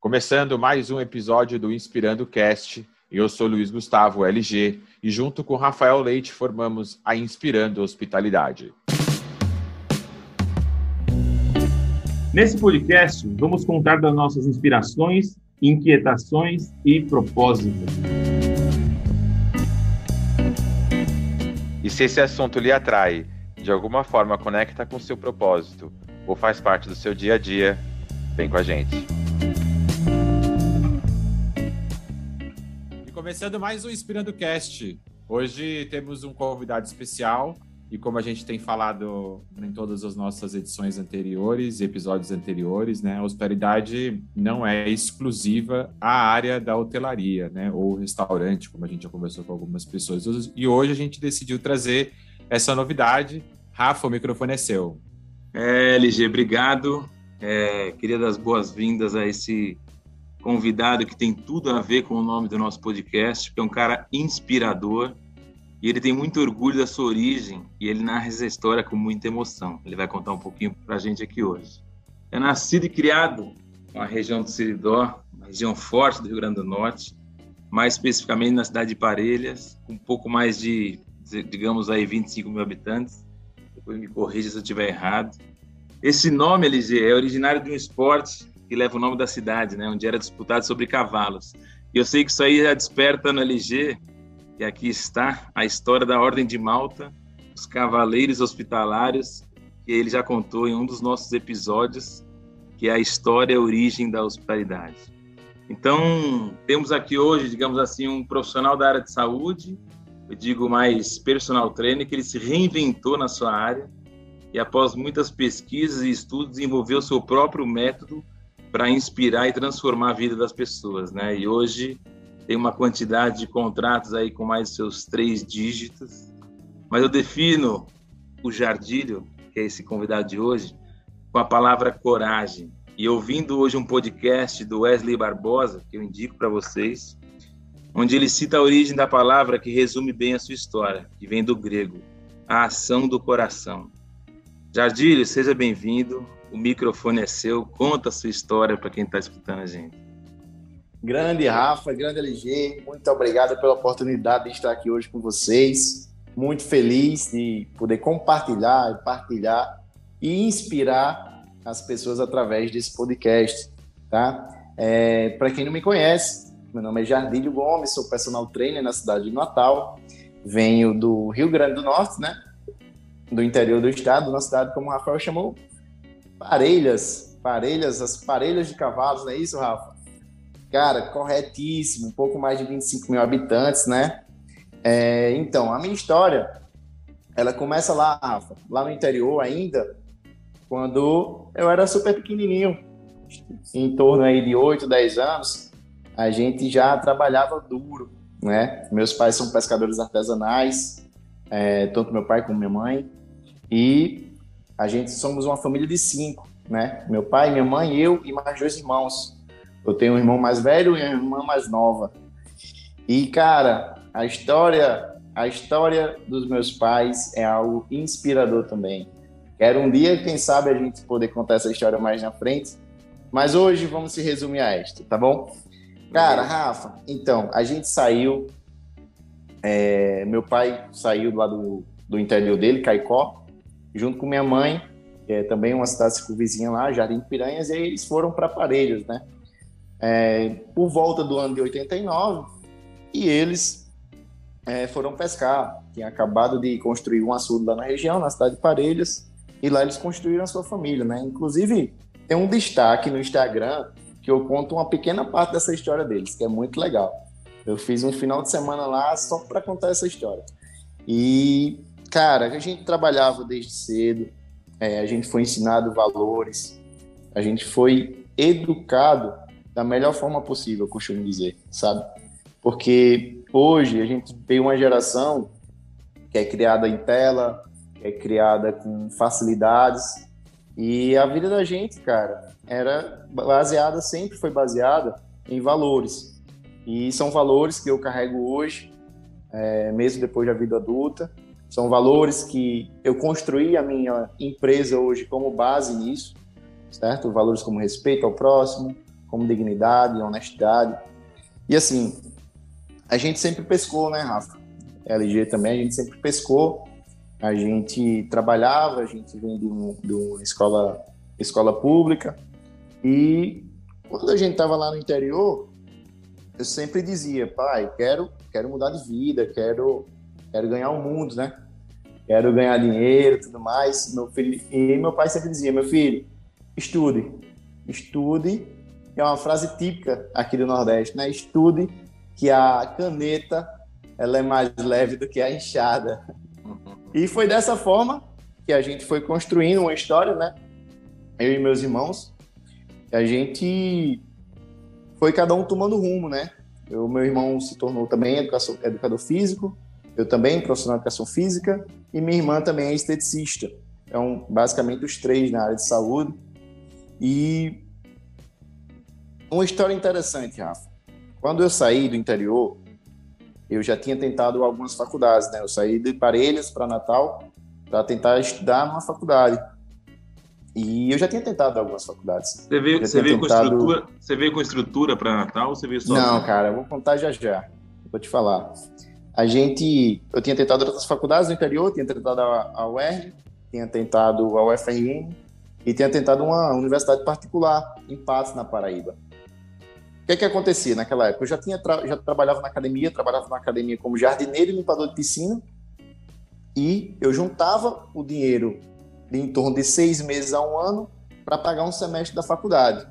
Começando mais um episódio do Inspirando Cast, eu sou Luiz Gustavo LG e junto com Rafael Leite formamos a Inspirando Hospitalidade. Nesse podcast, vamos contar das nossas inspirações, inquietações e propósitos. E se esse assunto lhe atrai, de alguma forma conecta com seu propósito ou faz parte do seu dia a dia, vem com a gente. Começando mais um Inspirando Cast. Hoje temos um convidado especial e como a gente tem falado em todas as nossas edições anteriores, episódios anteriores, né, a hospitalidade não é exclusiva à área da hotelaria, né, ou restaurante, como a gente já conversou com algumas pessoas. E hoje a gente decidiu trazer essa novidade. Rafa, o microfone é seu. É, LG, obrigado. É, queria dar as boas-vindas a esse convidado que tem tudo a ver com o nome do nosso podcast, que é um cara inspirador e ele tem muito orgulho da sua origem e ele narra essa história com muita emoção. Ele vai contar um pouquinho para a gente aqui hoje. É nascido e criado na região do Seridó, uma região forte do Rio Grande do Norte, mais especificamente na cidade de Parelhas, com um pouco mais de, digamos aí, 25 mil habitantes. Depois me corrija se eu estiver errado. Esse nome, LG, é originário de um esporte que leva o nome da cidade, né, onde era disputado sobre cavalos. E eu sei que isso aí já desperta no LG e aqui está a história da Ordem de Malta, os Cavaleiros Hospitalários, que ele já contou em um dos nossos episódios, que é a história a origem da hospitalidade. Então, temos aqui hoje, digamos assim, um profissional da área de saúde, eu digo mais personal trainer, que ele se reinventou na sua área e após muitas pesquisas e estudos desenvolveu seu próprio método para inspirar e transformar a vida das pessoas, né? E hoje tem uma quantidade de contratos aí com mais seus três dígitos, mas eu defino o Jardilho, que é esse convidado de hoje, com a palavra coragem. E ouvindo hoje um podcast do Wesley Barbosa, que eu indico para vocês, onde ele cita a origem da palavra que resume bem a sua história, que vem do grego, a ação do coração. Jardilho, seja bem-vindo. O microfone é seu. Conta a sua história para quem está escutando a gente. Grande Rafa, grande LG, muito obrigado pela oportunidade de estar aqui hoje com vocês. Muito feliz de poder compartilhar, partilhar e inspirar as pessoas através desse podcast, tá? É, Para quem não me conhece, meu nome é Jardílio Gomes, sou personal trainer na cidade de Natal, venho do Rio Grande do Norte, né? Do interior do estado, uma cidade como o Rafael chamou, Parelhas, Parelhas, as parelhas de cavalos, não é isso, Rafa? Cara, corretíssimo, um pouco mais de 25 mil habitantes, né? É, então, a minha história, ela começa lá, Rafa, lá no interior ainda, quando eu era super pequenininho, em torno aí de 8, 10 anos, a gente já trabalhava duro, né? Meus pais são pescadores artesanais, é, tanto meu pai como minha mãe, e a gente somos uma família de cinco, né? Meu pai, minha mãe, eu e mais dois irmãos. Eu tenho um irmão mais velho e uma irmã mais nova. E, cara, a história, a história dos meus pais é algo inspirador também. Quero um dia, quem sabe, a gente poder contar essa história mais na frente. Mas hoje vamos se resumir a esta, tá bom? Cara, Rafa, então, a gente saiu. É, meu pai saiu lá do, do interior dele, Caicó, junto com minha mãe, que é também uma cidade circunvizinha lá, Jardim Piranhas, e eles foram para Parelhos, né? é, por volta do ano de 89 e eles é, foram pescar. Tinha acabado de construir um açude lá na região, na cidade de Parelhas, e lá eles construíram a sua família, né? Inclusive, tem um destaque no Instagram que eu conto uma pequena parte dessa história deles, que é muito legal. Eu fiz um final de semana lá só para contar essa história. E, cara, a gente trabalhava desde cedo, é, a gente foi ensinado valores, a gente foi educado da melhor forma possível, eu costumo dizer, sabe? Porque hoje a gente tem uma geração que é criada em tela, que é criada com facilidades, e a vida da gente, cara, era baseada, sempre foi baseada em valores. E são valores que eu carrego hoje, é, mesmo depois da vida adulta. São valores que eu construí a minha empresa hoje como base nisso, certo? Valores como respeito ao próximo, como dignidade, honestidade. E assim, a gente sempre pescou, né, Rafa? LG também, a gente sempre pescou. A gente trabalhava, a gente vem de, um, de uma escola, escola pública. E quando a gente estava lá no interior, eu sempre dizia, pai, quero, quero mudar de vida, quero, quero ganhar o mundo, né? Quero ganhar dinheiro e tudo mais. Meu filho, e meu pai sempre dizia, meu filho, estude, estude. É uma frase típica aqui do Nordeste, né? Estude que a caneta ela é mais leve do que a enxada. E foi dessa forma que a gente foi construindo uma história, né? Eu e meus irmãos. A gente foi cada um tomando rumo, né? O meu irmão se tornou também educação, educador físico, eu também profissional de educação física, e minha irmã também é esteticista. Então, basicamente, os três na área de saúde. E uma história interessante, Rafa. Quando eu saí do interior, eu já tinha tentado algumas faculdades, né? Eu saí de Parelhas para Natal para tentar estudar numa faculdade. E eu já tinha tentado algumas faculdades. Você veio, você veio tentado... com estrutura, você veio com estrutura para Natal ou você veio só? Não, cara, eu vou contar já já. Vou te falar. A gente, eu tinha tentado outras faculdades no interior, tinha tentado a, a UERJ, tinha tentado a UFRN e tinha tentado uma universidade particular em Patos, na Paraíba. O que é que acontecia naquela época? Eu já tinha tra já trabalhava na academia, trabalhava na academia como jardineiro e limpador de piscina e eu juntava o dinheiro de em torno de seis meses a um ano para pagar um semestre da faculdade.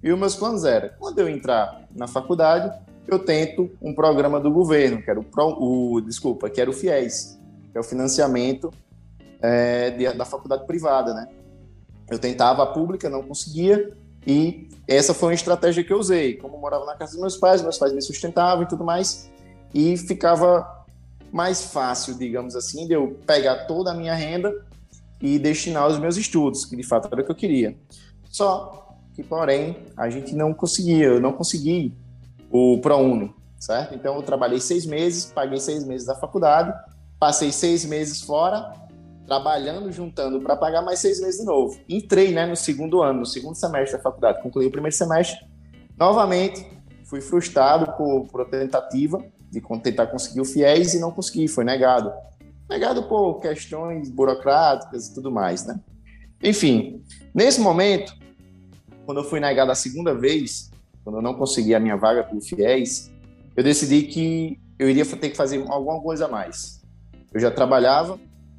E os meus planos eram, quando eu entrar na faculdade, eu tento um programa do governo, que era o, Pro, o desculpa, que era o FIES, que é o financiamento é, de, da faculdade privada, né? Eu tentava a pública, não conseguia, e essa foi uma estratégia que eu usei. Como eu morava na casa dos meus pais, meus pais me sustentavam e tudo mais, e ficava mais fácil, digamos assim, de eu pegar toda a minha renda e destinar aos meus estudos, que de fato era o que eu queria. Só que, porém, a gente não conseguia, eu não consegui o ProUni, certo? Então, eu trabalhei seis meses, paguei seis meses da faculdade, passei seis meses fora, trabalhando, juntando para pagar mais seis meses de novo. Entrei né, no segundo ano, no segundo semestre da faculdade, concluí o primeiro semestre. Novamente, fui frustrado por, por tentativa de tentar conseguir o FIES e não consegui, foi negado negado por questões burocráticas e tudo mais, né? Enfim, nesse momento, quando eu fui negado a segunda vez, quando eu não consegui a minha vaga pelo FIES, eu decidi que eu iria ter que fazer alguma coisa a mais. Eu já trabalhava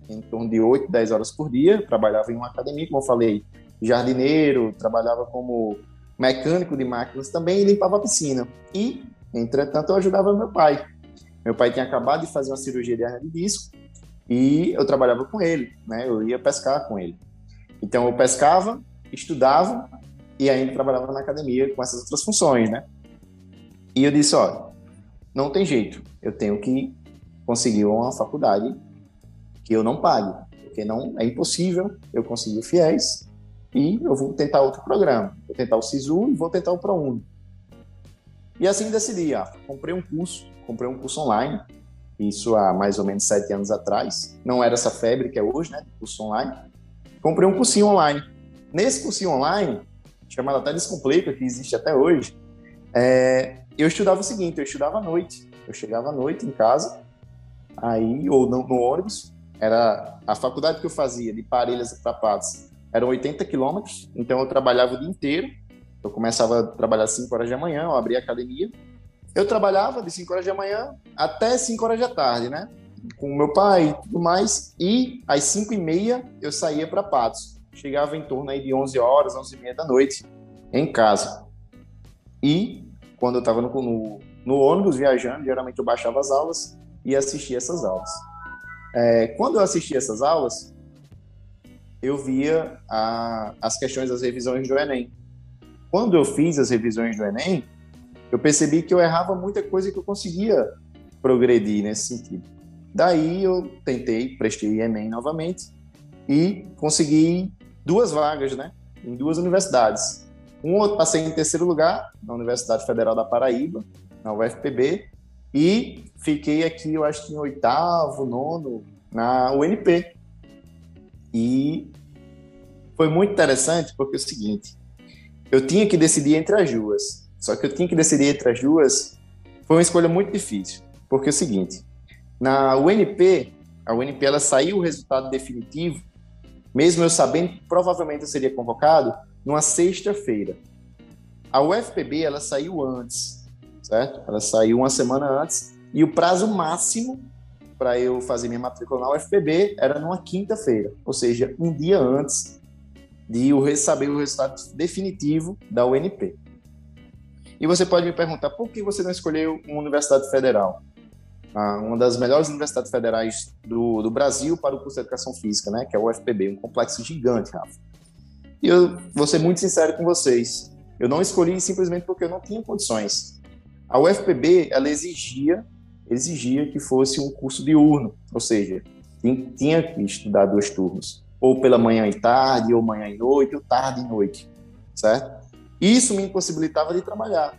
em torno de 8, 10 horas por dia, trabalhava em uma academia, como eu falei, jardineiro, trabalhava como mecânico de máquinas também e limpava a piscina. E, entretanto, eu ajudava meu pai. Meu pai tinha acabado de fazer uma cirurgia de hernia de disco e eu trabalhava com ele, né? Eu ia pescar com ele. Então eu pescava, estudava e ainda trabalhava na academia com essas outras funções, né? E eu disse, olha, não tem jeito, eu tenho que conseguir uma faculdade que eu não pague, porque não é impossível eu conseguir o FIES e eu vou tentar outro programa, vou tentar o SISU e vou tentar o ProUni. E assim decidi, ah, comprei um curso, comprei um curso online isso há mais ou menos sete anos atrás. Não era essa febre que é hoje, né? Curso online. Comprei um cursinho online. Nesse cursinho online, chamado até Descomplica, que existe até hoje, é, eu estudava o seguinte: eu estudava à noite. Eu chegava à noite em casa, aí, ou no, no ônibus. Era a faculdade que eu fazia de Parelhas para Patos eram 80 quilômetros, então eu trabalhava o dia inteiro. Eu começava a trabalhar às 5 horas da manhã, eu abria a academia, eu trabalhava de 5 horas da manhã até 5 horas da tarde, né? Com meu pai e tudo mais. E às 5 e meia eu saía para Patos. Chegava em torno aí de 11 horas, 11 e meia da noite em casa. E quando eu estava no, no, no, ônibus viajando, geralmente eu baixava as aulas e assistia essas aulas. É, quando eu assistia essas aulas, eu via a, as questões das revisões do Enem. Quando eu fiz as revisões do Enem, eu percebi que eu errava muita coisa que eu conseguia progredir nesse sentido. Daí eu tentei, prestei Enem novamente e consegui duas vagas, né, em duas universidades. Um eu passei em terceiro lugar na Universidade Federal da Paraíba, na UFPB, e fiquei aqui, eu acho que em oitavo, nono, na UNP. E foi muito interessante porque é o seguinte, eu tinha que decidir entre as duas. Só que eu tinha que decidir entre as duas foi uma escolha muito difícil, porque é o seguinte, na UNP, a UNP ela saiu o resultado definitivo, mesmo eu sabendo que provavelmente eu seria convocado, numa sexta-feira. A UFPB ela saiu antes, certo? Ela saiu uma semana antes e o prazo máximo para eu fazer minha matrícula na UFPB era numa quinta-feira, ou seja, um dia antes de eu saber o resultado definitivo da UNP. E você pode me perguntar por que você não escolheu uma universidade federal? Uma das melhores universidades federais do, do Brasil para o curso de educação física, né? Que é o UFPB, um complexo gigante, Rafa. E eu vou ser muito sincero com vocês. Eu não escolhi simplesmente porque eu não tinha condições. A UFPB, ela exigia, exigia que fosse um curso diurno, ou seja, tinha que estudar dois turnos, ou pela manhã e tarde, ou manhã e noite, ou tarde e noite, certo? Isso me impossibilitava de trabalhar.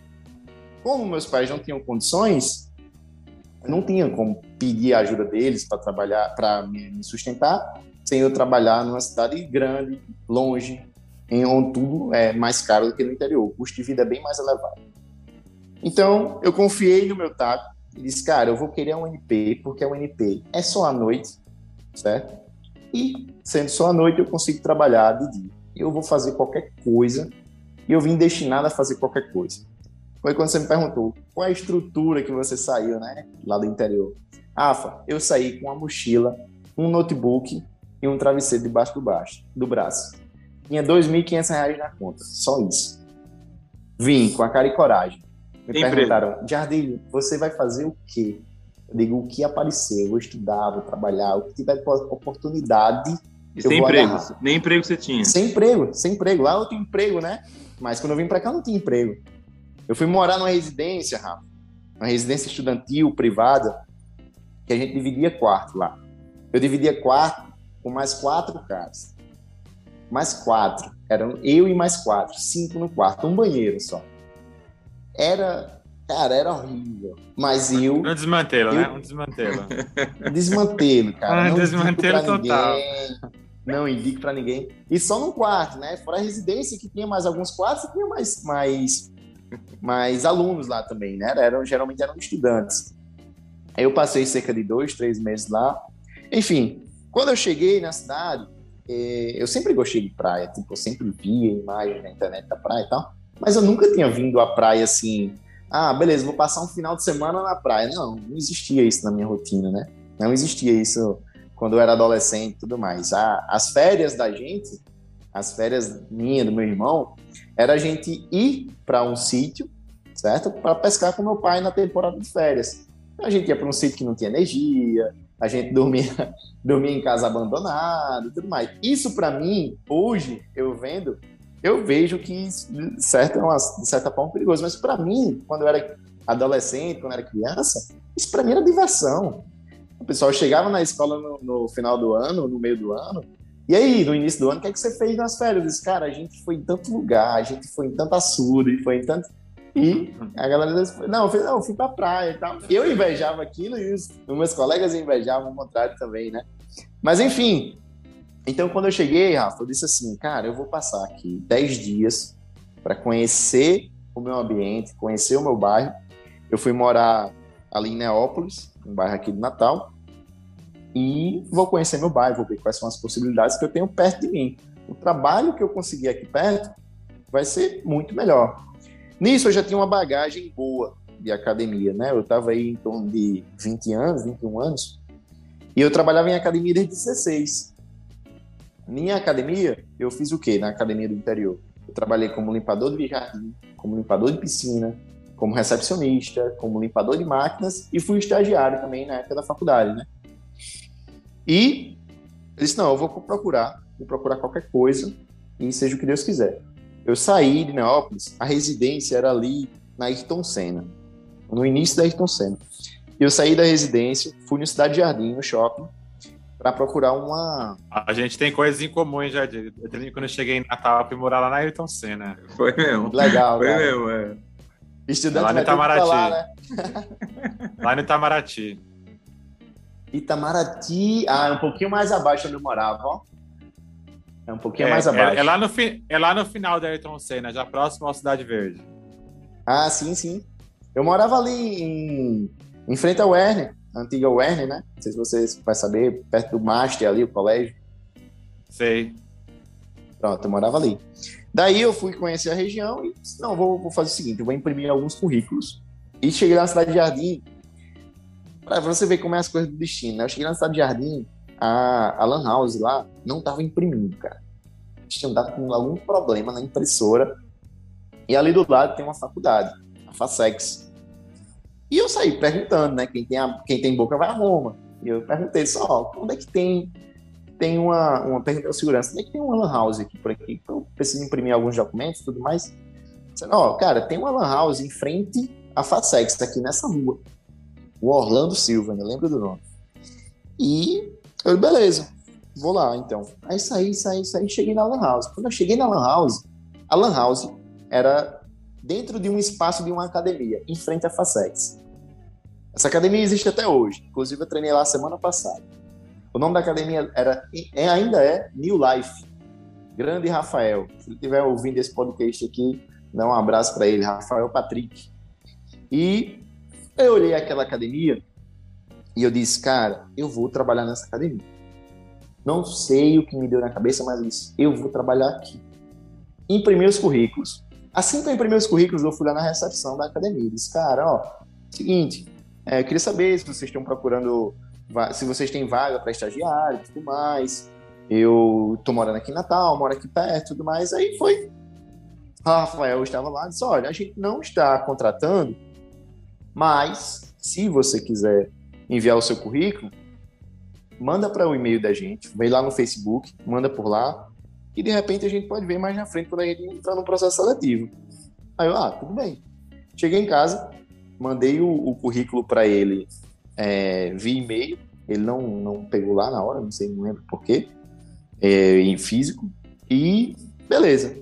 Como meus pais não tinham condições, não tinha como pedir a ajuda deles para trabalhar, para me sustentar, sem eu trabalhar numa cidade grande, longe, em onde tudo é mais caro do que no interior. O custo de vida é bem mais elevado. Então, eu confiei no meu taco e disse, cara, eu vou querer um NP, porque a UNP é só à noite, certo? E, sendo só à noite, eu consigo trabalhar de dia. Eu vou fazer qualquer coisa e eu vim destinado a fazer qualquer coisa. Foi quando você me perguntou qual é a estrutura que você saiu, né, lá do interior. Rafa, eu saí com uma mochila, um notebook e um travesseiro debaixo do, baixo, do braço. Tinha R$ 2.500 na conta, só isso. Vim com a cara e coragem. Me Tem perguntaram, Jardim, você vai fazer o quê? Eu digo, o que aparecer, vou estudar, vou trabalhar, o que tiver oportunidade. E sem emprego? Agarrar. Nem emprego você tinha? Sem emprego, sem emprego. Lá eu tinha emprego, né? Mas quando eu vim para cá, eu não tinha emprego. Eu fui morar numa residência, Rafa, uma residência estudantil privada, que a gente dividia quarto lá. Eu dividia quarto com mais quatro caras. Mais quatro. Eram eu e mais quatro. Cinco no quarto. Um banheiro só. Era. Cara, era horrível. Mas eu. Um desmantelo, eu, né? Um desmantelo. Desmantelo, cara. Ah, desmantelo total. Ninguém não indico para ninguém. E só num quarto, né? Fora a residência, que tinha mais alguns quartos, tinha mais, mais, mais alunos lá também, né? Eram, geralmente eram estudantes. Eu passei cerca de dois, três meses lá. Enfim, quando eu cheguei na cidade, eh, eu sempre gostei de praia, tipo, eu sempre via imagens na internet da praia e tal, mas eu nunca tinha vindo à praia assim, ah, beleza, vou passar um final de semana na praia. Não, não existia isso na minha rotina, né? Não existia isso quando eu era adolescente e tudo mais. As férias da gente, as férias minha, do meu irmão, era a gente ir para um sítio, certo? Para pescar com meu pai na temporada de férias. A gente ia para um sítio que não tinha energia, a gente dormia, dormia em casa abandonada e tudo mais. Isso para mim, hoje, eu vendo, eu vejo que certo, é uma, de certa forma perigoso, mas para mim, quando eu era adolescente, quando eu era criança, isso para mim era diversão. O pessoal chegava na escola no, no, final do ano, no meio do ano, e aí, no início do ano, o que, é que você fez nas férias? Eu disse, cara, a gente foi em tanto lugar, a gente foi em tanto açude, foi em tanto. E a galera disse, não, eu fui, não, eu fui pra praia e tal. Eu invejava aquilo e os, os meus colegas invejavam o contrário também, né? Mas enfim, então quando eu cheguei, Rafa, eu disse assim, cara, eu vou passar aqui 10 dias para conhecer o meu ambiente, conhecer o meu bairro. Eu fui morar ali em Neópolis, um bairro aqui do Natal, e vou conhecer meu bairro, vou ver quais são as possibilidades que eu tenho perto de mim. O trabalho que eu conseguir aqui perto vai ser muito melhor. Nisso eu já tinha uma bagagem boa de academia, né? Eu estava aí em torno de 20 anos, 21 anos, e eu trabalhava em academia desde 16. Minha academia, eu fiz o quê na academia do interior? Eu trabalhei como limpador de jardim, como limpador de piscina, como recepcionista, como limpador de máquinas e fui estagiário também na época da faculdade, né? E eu disse, não, eu vou procurar, vou procurar qualquer coisa e seja o que Deus quiser. Eu saí de Neópolis, a residência era ali na Ayrton Senna, no início da Ayrton Senna. Eu saí da residência, fui no Cidade Jardim, no shopping, para procurar uma. A gente tem coisas em comum, hein, Jardim? Quando eu cheguei em Natal, fui morar lá na Ayrton Senna. Foi mesmo. Legal, Foi cara. mesmo, é. Estudante lá no Itamaraty. Falar, né? lá no Itamaraty. Itamaraty, ah, um pouquinho mais abaixo onde eu morava, ó. É um pouquinho é, mais abaixo. É, é, lá no fi, é lá no final da Ayrton Senna, já próximo à Cidade Verde. Ah, sim, sim. Eu morava ali em, em frente ao Werner, a antiga Werner, né? Não sei se vocês vão saber, perto do Master ali, o colégio. Sei. Pronto, eu morava ali. Daí eu fui conhecer a região e disse, não, vou, vou fazer o seguinte, eu vou imprimir alguns currículos. E cheguei na cidade de Jardim, para você ver como é as coisas do destino, né? Eu cheguei na cidade de Jardim, a, a Lan House lá não estava imprimindo, cara. Eles tinham dado algum problema na impressora. E ali do lado tem uma faculdade, a FASEX. E eu saí perguntando, né? Quem tem, a, quem tem boca vai a Roma. E eu perguntei só, onde é que tem tem uma, uma pergunta de segurança, onde é que tem uma lan house aqui por aqui? Eu preciso imprimir alguns documentos e tudo mais. Ó, cara, tem uma lan house em frente à FASEX, aqui nessa rua. O Orlando Silva, né? Lembra do nome? E eu, beleza, vou lá então. Aí saí, saí, saí, cheguei na Lan House. Quando eu cheguei na Lan House, a Lan House era dentro de um espaço de uma academia, em frente à Facex. Essa academia existe até hoje. Inclusive, eu treinei lá semana passada. O nome da academia era, é, ainda é New Life. Grande Rafael. Se ele estiver ouvindo esse podcast aqui, dá um abraço para ele, Rafael Patrick. E eu olhei aquela academia e eu disse, cara, eu vou trabalhar nessa academia. Não sei o que me deu na cabeça, mas eu disse, eu vou trabalhar aqui. Imprimi os currículos. Assim que eu imprimi os currículos, eu fui lá na recepção da academia. Disse, cara, ó, seguinte, é, eu queria saber se vocês estão procurando, se vocês têm vaga para estagiário e tudo mais. Eu tô morando aqui em Natal, moro aqui perto e tudo mais. Aí foi. Rafael estava lá e disse: olha, a gente não está contratando, mas se você quiser enviar o seu currículo, manda para o e-mail da gente, vem lá no Facebook, manda por lá, e de repente a gente pode ver mais na frente quando a gente entrar no processo seletivo. Aí eu, ah, tudo bem. Cheguei em casa, mandei o, o currículo para ele é, via e-mail, ele não, não pegou lá na hora, não sei, não lembro porquê, é, em físico, e beleza.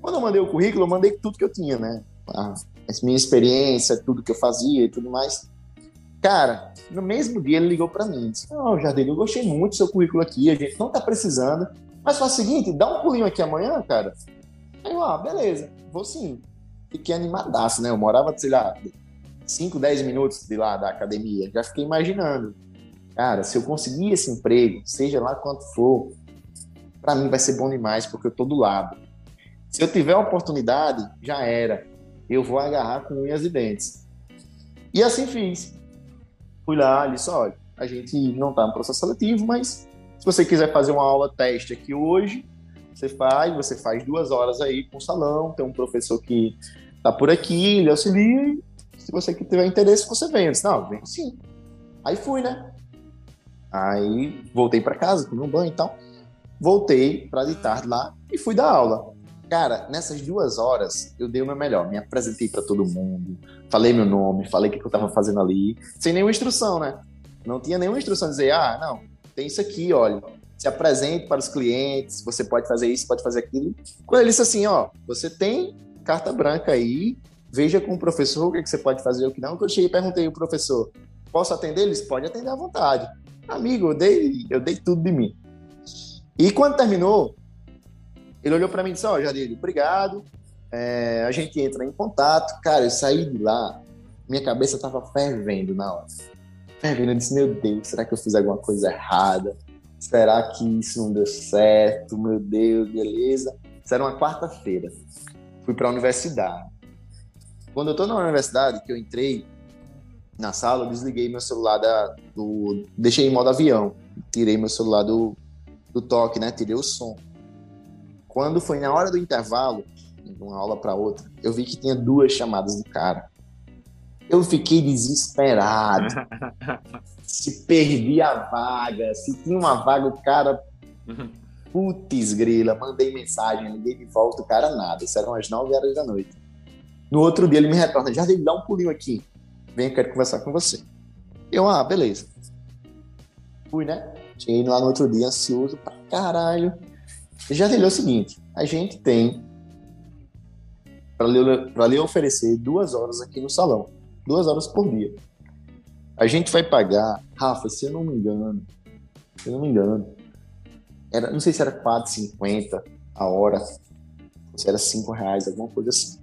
Quando eu mandei o currículo, eu mandei tudo que eu tinha, né? A, a minha experiência, tudo que eu fazia e tudo mais. Cara, no mesmo dia ele ligou para mim disse: Ó, oh, Jardim, eu gostei muito do seu currículo aqui, a gente não tá precisando, mas faz o seguinte, dá um pulinho aqui amanhã, cara. Aí eu, ah, beleza, vou sim. Fiquei animadaço, né? Eu morava, sei lá, 5, 10 minutos de lá da academia. Já fiquei imaginando. Cara, se eu conseguir esse emprego, seja lá quanto for, para mim vai ser bom demais, porque eu tô do lado. Se eu tiver a oportunidade, já era. Eu vou agarrar com unhas e dentes. E assim fiz fui lá disse, olha, a gente não está no processo seletivo, mas se você quiser fazer uma aula teste aqui hoje, você faz, você faz duas horas aí com o salão, tem um professor que está por aqui, ele auxilia, e se você tiver interesse, você vem. Eu disse, não, vem sim. Aí fui, né? Aí voltei para casa, comi um banho e tal. Voltei para de tarde lá e fui dar aula. Cara, nessas duas horas eu dei o meu melhor. Me apresentei para todo mundo, falei meu nome, falei o que eu tava fazendo ali, sem nenhuma instrução, né? Não tinha nenhuma instrução de dizer, ah, não, tem isso aqui, olha, se apresente para os clientes, você pode fazer isso, pode fazer aquilo. Quando ele disse assim, ó, você tem carta branca aí, veja com o professor o que, é que você pode fazer, o que não. Eu cheguei e perguntei ao professor, posso atender eles? Pode atender à vontade. Amigo, eu dei, eu dei tudo de mim. E quando terminou, ele olhou para mim e disse: Ó, oh, Jadir, obrigado. É, a gente entra em contato. Cara, eu saí de lá, minha cabeça tava fervendo na hora. Fervendo. Eu disse: Meu Deus, será que eu fiz alguma coisa errada? Será que isso não deu certo? Meu Deus, beleza. Isso era uma quarta-feira. Fui para a universidade. Quando eu tô na universidade, que eu entrei na sala, eu desliguei meu celular da, do. Deixei em modo avião. Tirei meu celular do, do toque, né? Tirei o som. Quando foi na hora do intervalo, de uma aula para outra, eu vi que tinha duas chamadas do cara. Eu fiquei desesperado. se perdi a vaga, se tinha uma vaga, o cara. Putz, grila, mandei mensagem, liguei de volta, o cara nada. Isso eram as 9 horas da noite. No outro dia ele me retorna, já dei dar um pulinho aqui. Vem, eu quero conversar com você. Eu, ah, beleza. Fui, né? Cheguei lá no outro dia, ansioso pra caralho já entendeu o seguinte: a gente tem para lhe, oferecer duas horas aqui no salão, duas horas por dia. A gente vai pagar, Rafa, se eu não me engano, se eu não me engano, era, não sei se era 4,50 a hora, se era 5 reais, alguma coisa assim.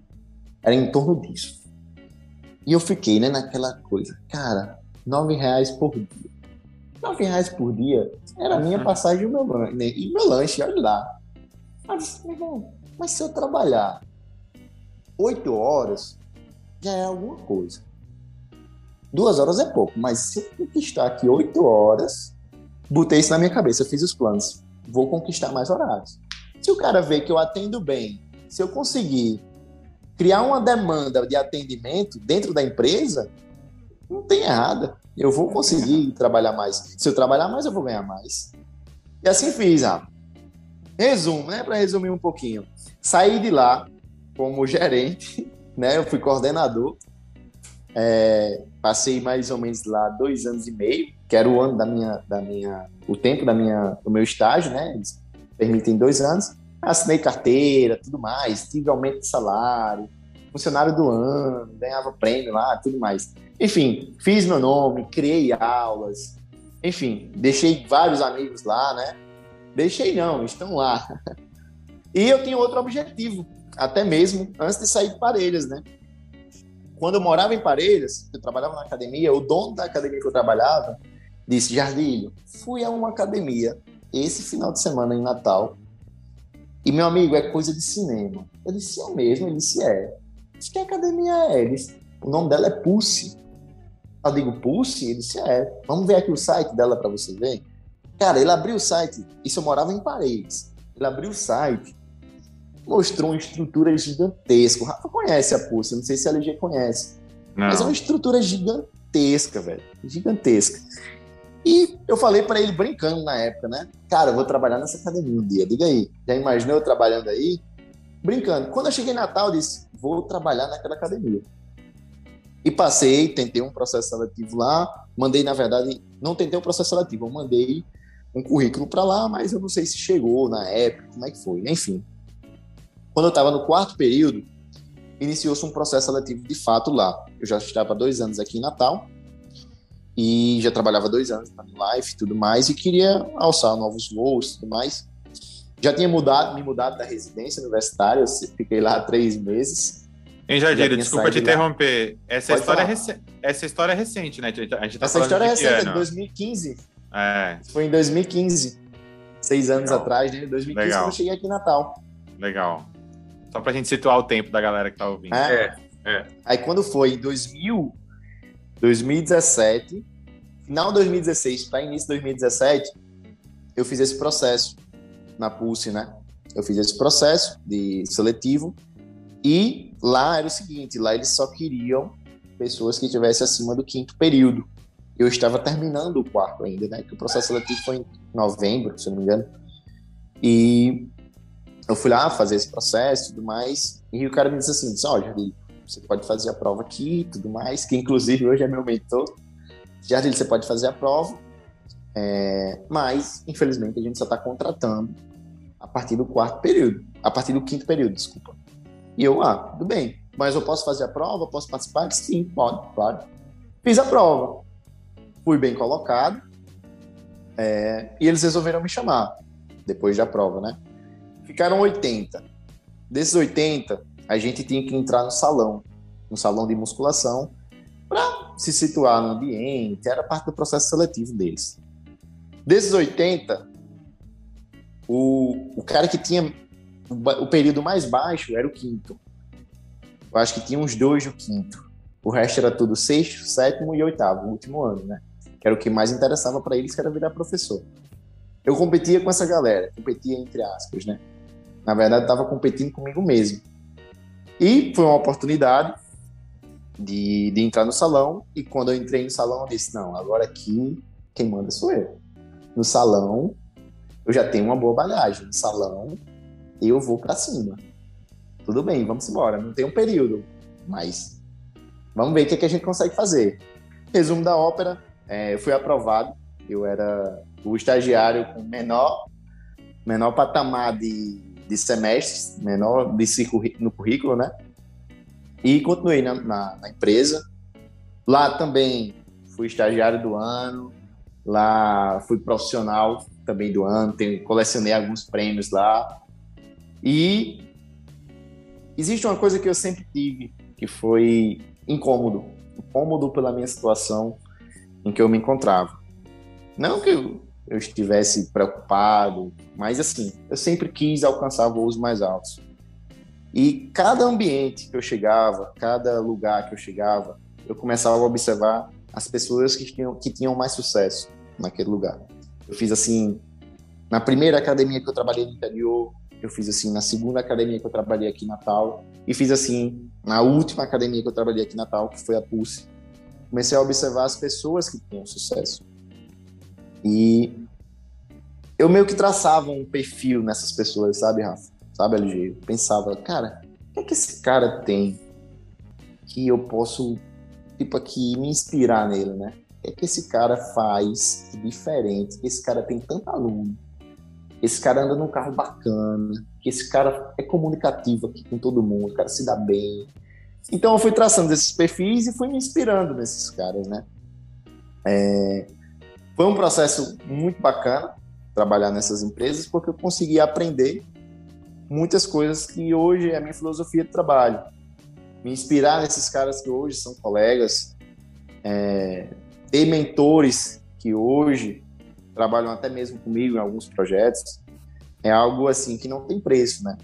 Era em torno disso. E eu fiquei, né, naquela coisa, cara, 9 reais por dia. 9 reais por dia era a minha passagem e o meu lanche, né? e meu lanche, olha lá. Mas, mas se eu trabalhar 8 horas, já é alguma coisa. Duas horas é pouco, mas se eu conquistar aqui 8 horas, botei isso na minha cabeça, eu fiz os planos. Vou conquistar mais horários. Se o cara vê que eu atendo bem, se eu conseguir criar uma demanda de atendimento dentro da empresa, não tem errada. Eu vou conseguir trabalhar mais. Se eu trabalhar mais, eu vou ganhar mais. E assim fiz, Rafa. Resumo, né? Para resumir um pouquinho. Saí de lá como gerente, né? Eu fui coordenador. É, passei mais ou menos lá dois anos e meio, que era o ano da minha, da minha, o tempo da minha, do meu estágio, né? Eles permitem dois anos. Assinei carteira, tudo mais, tive aumento de salário, funcionário do ano, ganhava prêmio lá, tudo mais. Enfim, fiz meu nome, criei aulas, enfim, deixei vários amigos lá, né? Deixei não, estão lá. E eu tinha outro objetivo, até mesmo antes de sair de Parelhas, né? Quando eu morava em Parelhas, eu trabalhava na academia, o dono da academia que eu trabalhava disse: Jardilho, fui a uma academia esse final de semana em Natal. E meu amigo, é coisa de cinema. Eu disse: eu mesmo? Ele disse: é. Disse, que academia é? O nome dela é Pulse. Eu digo, Pulse? Ele disse, é. Vamos ver aqui o site dela para você ver. Cara, ele abriu o site, isso eu morava em Paredes. Ele abriu o site, mostrou uma estrutura gigantesca. O Rafa conhece a Pulse, não sei se a LG conhece. Não. Mas é uma estrutura gigantesca, velho. Gigantesca. E eu falei para ele brincando na época, né? Cara, eu vou trabalhar nessa academia um dia. Diga aí, já imaginou eu trabalhando aí? Brincando. Quando eu cheguei em Natal, eu disse: vou trabalhar naquela academia. E passei, tentei um processo seletivo lá, mandei, na verdade, não tentei um processo seletivo, eu mandei um currículo para lá, mas eu não sei se chegou na época, como é que foi, enfim. Quando eu estava no quarto período, iniciou-se um processo seletivo de fato lá. Eu já estava dois anos aqui em Natal e já trabalhava dois anos na Life e tudo mais e queria alçar novos voos e tudo mais. Já tinha mudado, me mudado da residência universitária, fiquei lá três meses Hein, Jardim, desculpa te interromper. Essa história, é rec... Essa história é recente, né? A gente tá Essa história é recente, é de 2015. É. Foi em 2015. Seis anos Legal. atrás, né? 2015 Legal. eu cheguei aqui em Natal. Legal. Só pra gente situar o tempo da galera que tá ouvindo. É. é. é. Aí quando foi em 2000, 2017, final de 2016 para início de 2017, eu fiz esse processo na Pulse, né? Eu fiz esse processo de seletivo e lá era o seguinte, lá eles só queriam pessoas que tivessem acima do quinto período. Eu estava terminando o quarto ainda, né? Que o processo seletivo foi em novembro, se não me engano. E eu fui lá fazer esse processo e tudo mais. E o cara me disse assim: disse, olha, Jardim, você pode fazer a prova aqui e tudo mais, que inclusive hoje é meu mentor. Jardim, você pode fazer a prova, é, mas infelizmente a gente só está contratando a partir do quarto período, a partir do quinto período, desculpa. E eu, ah, tudo bem, mas eu posso fazer a prova? Posso participar? Sim, pode, claro. Fiz a prova, fui bem colocado, é, e eles resolveram me chamar, depois da prova, né? Ficaram 80. Desses 80, a gente tinha que entrar no salão, no salão de musculação, para se situar no ambiente, era parte do processo seletivo deles. Desses 80, o, o cara que tinha o período mais baixo era o quinto. Eu acho que tinha uns dois no quinto. O resto era tudo sexto, sétimo e oitavo, o último ano, né? Que era o que mais interessava para eles, que era virar professor. Eu competia com essa galera, competia entre aspas, né? Na verdade, estava competindo comigo mesmo. E foi uma oportunidade de, de entrar no salão. E quando eu entrei no salão, eu disse: não, agora aqui quem manda sou eu. No salão, eu já tenho uma boa bagagem. No salão, eu vou para cima. Tudo bem, vamos embora. Não tem um período, mas vamos ver o que, é que a gente consegue fazer. Resumo da ópera: é, eu fui aprovado. Eu era o estagiário com menor, menor patamar de, de semestres, menor de no currículo, né? E continuei na, na, na empresa. Lá também fui estagiário do ano, lá fui profissional também do ano, tenho, colecionei alguns prêmios lá. E existe uma coisa que eu sempre tive, que foi incômodo. Incômodo pela minha situação em que eu me encontrava. Não que eu, eu estivesse preocupado, mas assim, eu sempre quis alcançar voos mais altos. E cada ambiente que eu chegava, cada lugar que eu chegava, eu começava a observar as pessoas que tinham, que tinham mais sucesso naquele lugar. Eu fiz assim, na primeira academia que eu trabalhei no interior, eu fiz assim na segunda academia que eu trabalhei aqui em Natal, e fiz assim na última academia que eu trabalhei aqui em Natal, que foi a Pulse. Comecei a observar as pessoas que tinham sucesso. E eu meio que traçava um perfil nessas pessoas, sabe, Rafa? Sabe, LG? Eu pensava, cara, o que é que esse cara tem que eu posso, tipo, aqui, me inspirar nele, né? O que é que esse cara faz diferente? Que esse cara tem tanto aluno? Esse cara anda num carro bacana? Que esse cara é comunicativo aqui com todo mundo? O cara se dá bem? Então eu fui traçando esses perfis e fui me inspirando nesses caras, né? É... Foi um processo muito bacana trabalhar nessas empresas porque eu consegui aprender muitas coisas que hoje é a minha filosofia de trabalho. Me inspirar nesses caras que hoje são colegas, é, ter mentores que hoje trabalham até mesmo comigo em alguns projetos, é algo assim que não tem preço, né?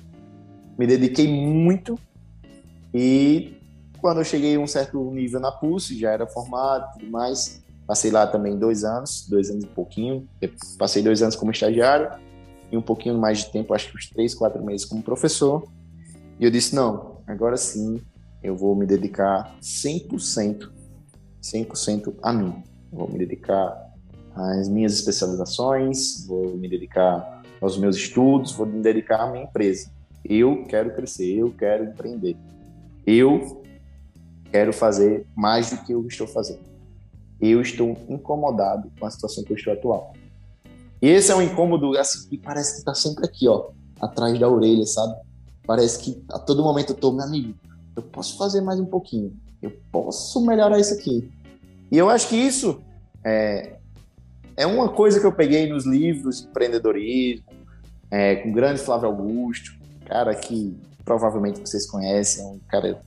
Me dediquei muito e quando eu cheguei a um certo nível na Pulse, já era formado e tudo mais, passei lá também dois anos, dois anos e pouquinho, passei dois anos como estagiário, e um pouquinho mais de tempo, acho que uns três, quatro meses como professor. E eu disse: não, agora sim eu vou me dedicar 100%, 100% a mim. Vou me dedicar às minhas especializações, vou me dedicar aos meus estudos, vou me dedicar à minha empresa. Eu quero crescer, eu quero empreender. Eu quero fazer mais do que eu estou fazendo. Eu estou incomodado com a situação que eu estou atual. E esse é um incômodo assim, que parece que tá sempre aqui, ó, atrás da orelha, sabe? Parece que a todo momento eu tô, meu amigo, eu posso fazer mais um pouquinho, eu posso melhorar isso aqui. E eu acho que isso é, é uma coisa que eu peguei nos livros de empreendedorismo, é, com o grande Flávio Augusto, cara que provavelmente vocês conhecem, um cara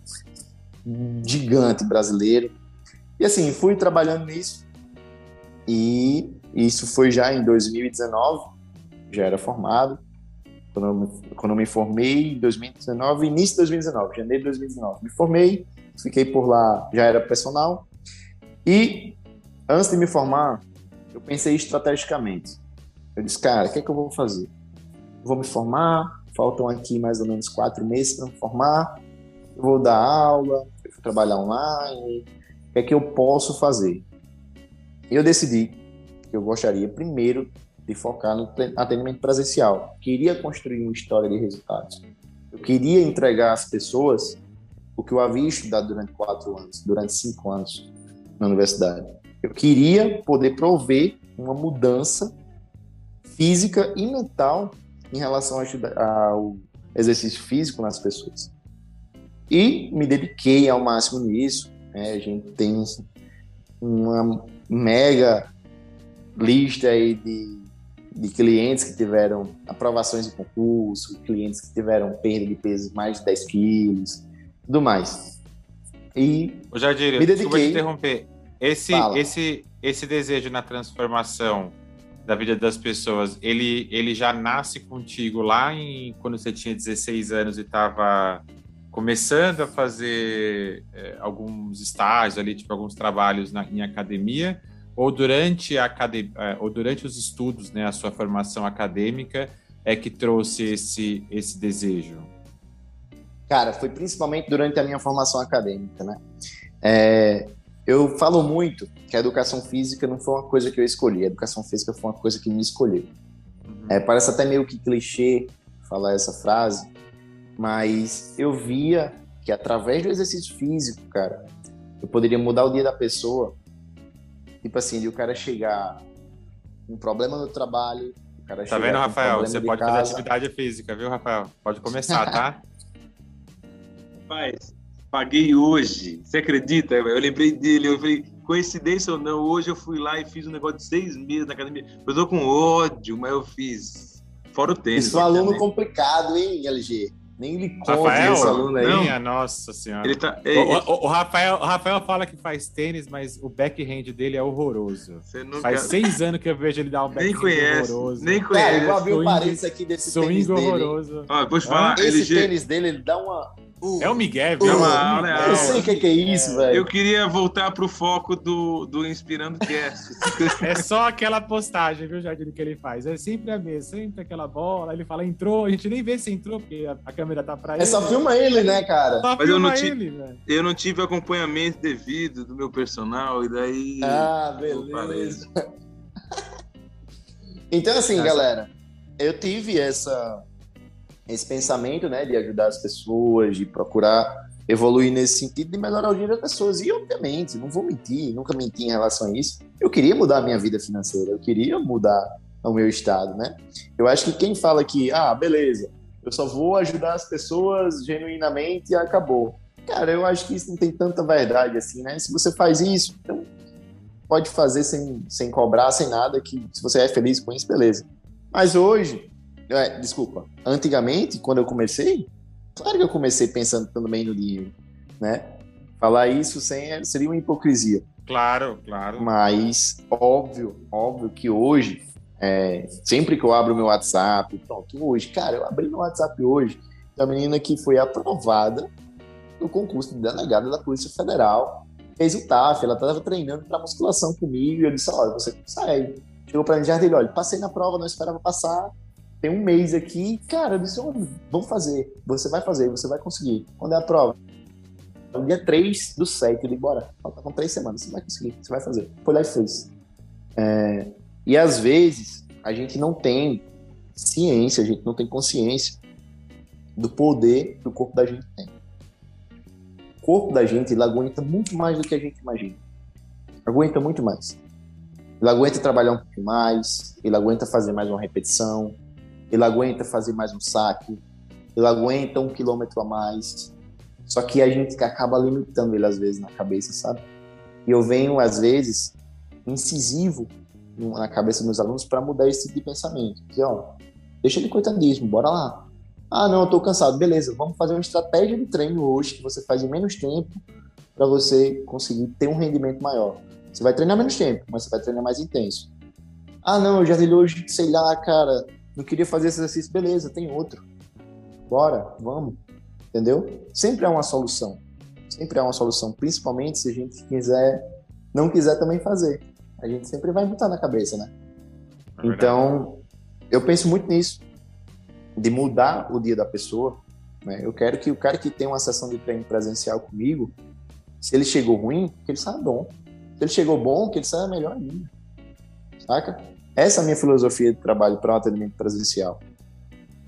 gigante brasileiro. E assim, fui trabalhando nisso e isso foi já em 2019, já era formado. Quando eu, me, quando eu me formei em 2019, início de 2019, janeiro de 2019, me formei, fiquei por lá, já era personal. E antes de me formar, eu pensei estrategicamente. Eu disse, cara, o que é que eu vou fazer? vou me formar, faltam aqui mais ou menos quatro meses para me formar, eu vou dar aula, eu vou trabalhar online, o que é que eu posso fazer? Eu decidi que eu gostaria primeiro de focar no atendimento presencial. Queria construir uma história de resultados. Eu queria entregar às pessoas o que eu havia estudado durante quatro anos, durante cinco anos na universidade. Eu queria poder prover uma mudança física e mental em relação ao exercício físico nas pessoas. E me dediquei ao máximo nisso. Né? A gente tem uma mega lista aí de, de clientes que tiveram aprovações de concurso, clientes que tiveram perda de peso mais de 10 quilos, tudo mais. E Ô, Jardim, me dediquei... desculpa te interromper. Esse, esse, esse desejo na transformação da vida das pessoas, ele, ele já nasce contigo lá em quando você tinha 16 anos e estava começando a fazer é, alguns estágios ali, tipo alguns trabalhos na, em academia, ou durante a é, ou durante os estudos, né, a sua formação acadêmica é que trouxe esse esse desejo? Cara, foi principalmente durante a minha formação acadêmica, né? É, eu falo muito que a educação física não foi uma coisa que eu escolhi, a educação física foi uma coisa que me escolheu. Uhum. É, parece até meio que clichê falar essa frase, mas eu via que através do exercício físico, cara, eu poderia mudar o dia da pessoa Tipo assim, de o cara chegar com um problema no trabalho, o cara Tá vendo, Rafael? Um Você pode casa. fazer atividade física, viu, Rafael? Pode começar, tá? Rapaz, Paguei hoje. Você acredita? Eu lembrei dele. Eu falei, coincidência ou não, hoje eu fui lá e fiz um negócio de seis meses na academia. Eu tô com ódio, mas eu fiz. Fora o tênis. Isso é um aluno complicado, hein, LG? Nem lhe conta Rafael, esse aluno aí. Minha nossa senhora. Ele tá, o, o, o, Rafael, o Rafael fala que faz tênis, mas o backhand dele é horroroso. Nunca... Faz seis anos que eu vejo ele dar um backhand nem conhece, horroroso. Nem conhece. Cara, igual abrir o parênteses aqui desse swing tênis horroroso. Ó, vou te falar, Esse LG... tênis dele, ele dá uma... Uh, é o Miguel, viu? Uh, é eu sei o que, que, é isso, velho. Eu queria voltar pro foco do, do Inspirando Cast. é só aquela postagem, viu, Jardim, que ele faz. É sempre a mesma, sempre aquela bola. Ele fala, entrou, a gente nem vê se entrou, porque a, a câmera tá pra ele. É só filma ele, né, cara? Só Mas eu não, ele, velho. eu não tive acompanhamento devido do meu personal, e daí. Ah, beleza. então, assim, Nossa. galera, eu tive essa esse pensamento, né, de ajudar as pessoas, de procurar evoluir nesse sentido de melhorar o dia das pessoas. E, obviamente, não vou mentir, nunca menti em relação a isso. Eu queria mudar a minha vida financeira, eu queria mudar o meu estado, né? Eu acho que quem fala que, ah, beleza, eu só vou ajudar as pessoas genuinamente e acabou. Cara, eu acho que isso não tem tanta verdade assim, né? Se você faz isso, então pode fazer sem, sem cobrar, sem nada, que se você é feliz com isso, beleza. Mas hoje, é, desculpa. Antigamente, quando eu comecei, claro que eu comecei pensando também no dinheiro, né? Falar isso sem seria uma hipocrisia. Claro, claro. Mas óbvio, óbvio que hoje, é, sempre que eu abro meu WhatsApp, pronto, hoje, cara, eu abri meu WhatsApp hoje, da menina que foi aprovada no concurso de delegada da Polícia Federal, fez o TAF, ela estava treinando para musculação comigo, e eu disse, olha, você consegue. Chegou para mim, Jardim, olha, passei na prova, não esperava passar, tem um mês aqui, cara, eu disse, oh, vamos fazer, você vai fazer, você vai conseguir. Quando é a prova? No dia 3 do 7, ele bora, falta com três semanas, você vai conseguir, você vai fazer. Foi lá e fez. É, e às vezes a gente não tem ciência, a gente não tem consciência do poder que o corpo da gente tem. O corpo da gente ele aguenta muito mais do que a gente imagina. Aguenta muito mais. Ele aguenta trabalhar um pouco mais, ele aguenta fazer mais uma repetição, ele aguenta fazer mais um saque, ele aguenta um quilômetro a mais. Só que a gente acaba limitando ele às vezes na cabeça, sabe? E eu venho às vezes incisivo na cabeça dos meus alunos para mudar esse tipo de pensamento. Dizer, ó, deixa de coitadismo, bora lá. Ah, não, eu tô cansado. Beleza, vamos fazer uma estratégia de treino hoje que você faz em menos tempo para você conseguir ter um rendimento maior. Você vai treinar menos tempo, mas você vai treinar mais intenso. Ah, não, eu já vi hoje, sei lá, cara, não queria fazer esse exercício, beleza, tem outro. Bora, vamos. Entendeu? Sempre há uma solução. Sempre há uma solução, principalmente se a gente quiser, não quiser também fazer. A gente sempre vai botar na cabeça, né? É então, eu penso muito nisso, de mudar o dia da pessoa. Né? Eu quero que o cara que tem uma sessão de treino presencial comigo, se ele chegou ruim, que ele saia bom. Se ele chegou bom, que ele saia melhor ainda. Saca? Essa é a minha filosofia de trabalho para um atendimento presencial.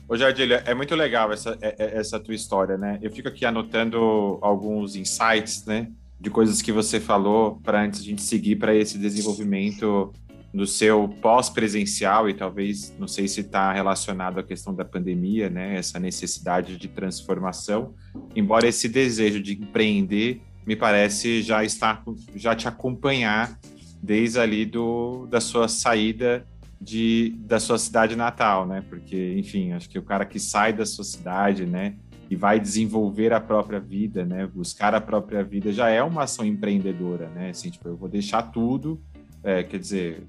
Ô, Jardília, é muito legal essa, é, é, essa tua história, né? Eu fico aqui anotando alguns insights, né? De coisas que você falou para antes a gente seguir para esse desenvolvimento do seu pós-presencial e talvez, não sei se está relacionado à questão da pandemia, né? Essa necessidade de transformação, embora esse desejo de empreender me parece já estar, já te acompanhar desde ali do, da sua saída de, da sua cidade natal, né? Porque, enfim, acho que o cara que sai da sua cidade, né? E vai desenvolver a própria vida, né? Buscar a própria vida já é uma ação empreendedora, né? Assim, tipo, eu vou deixar tudo, é, quer dizer,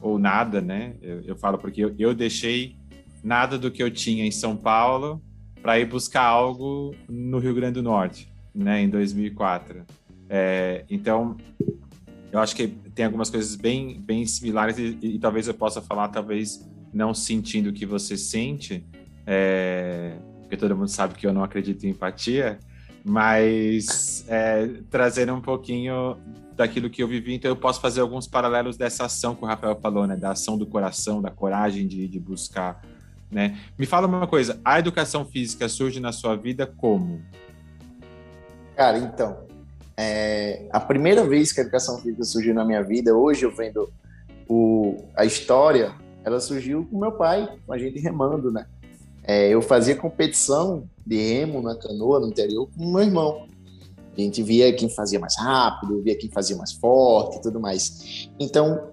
ou nada, né? Eu, eu falo porque eu, eu deixei nada do que eu tinha em São Paulo para ir buscar algo no Rio Grande do Norte, né? Em 2004. É, então, eu acho que tem algumas coisas bem, bem similares e, e, talvez eu possa falar, talvez não sentindo o que você sente, é, porque todo mundo sabe que eu não acredito em empatia, mas é, trazendo um pouquinho daquilo que eu vivi, então eu posso fazer alguns paralelos dessa ação que o Rafael falou, né, da ação do coração, da coragem de, de buscar, né? Me fala uma coisa, a educação física surge na sua vida como? Cara, então, é, a primeira vez que a educação física surgiu na minha vida, hoje eu vendo o, a história, ela surgiu com meu pai, com a gente remando, né? É, eu fazia competição de remo na canoa no interior com meu irmão. A gente via quem fazia mais rápido, via quem fazia mais forte e tudo mais. Então,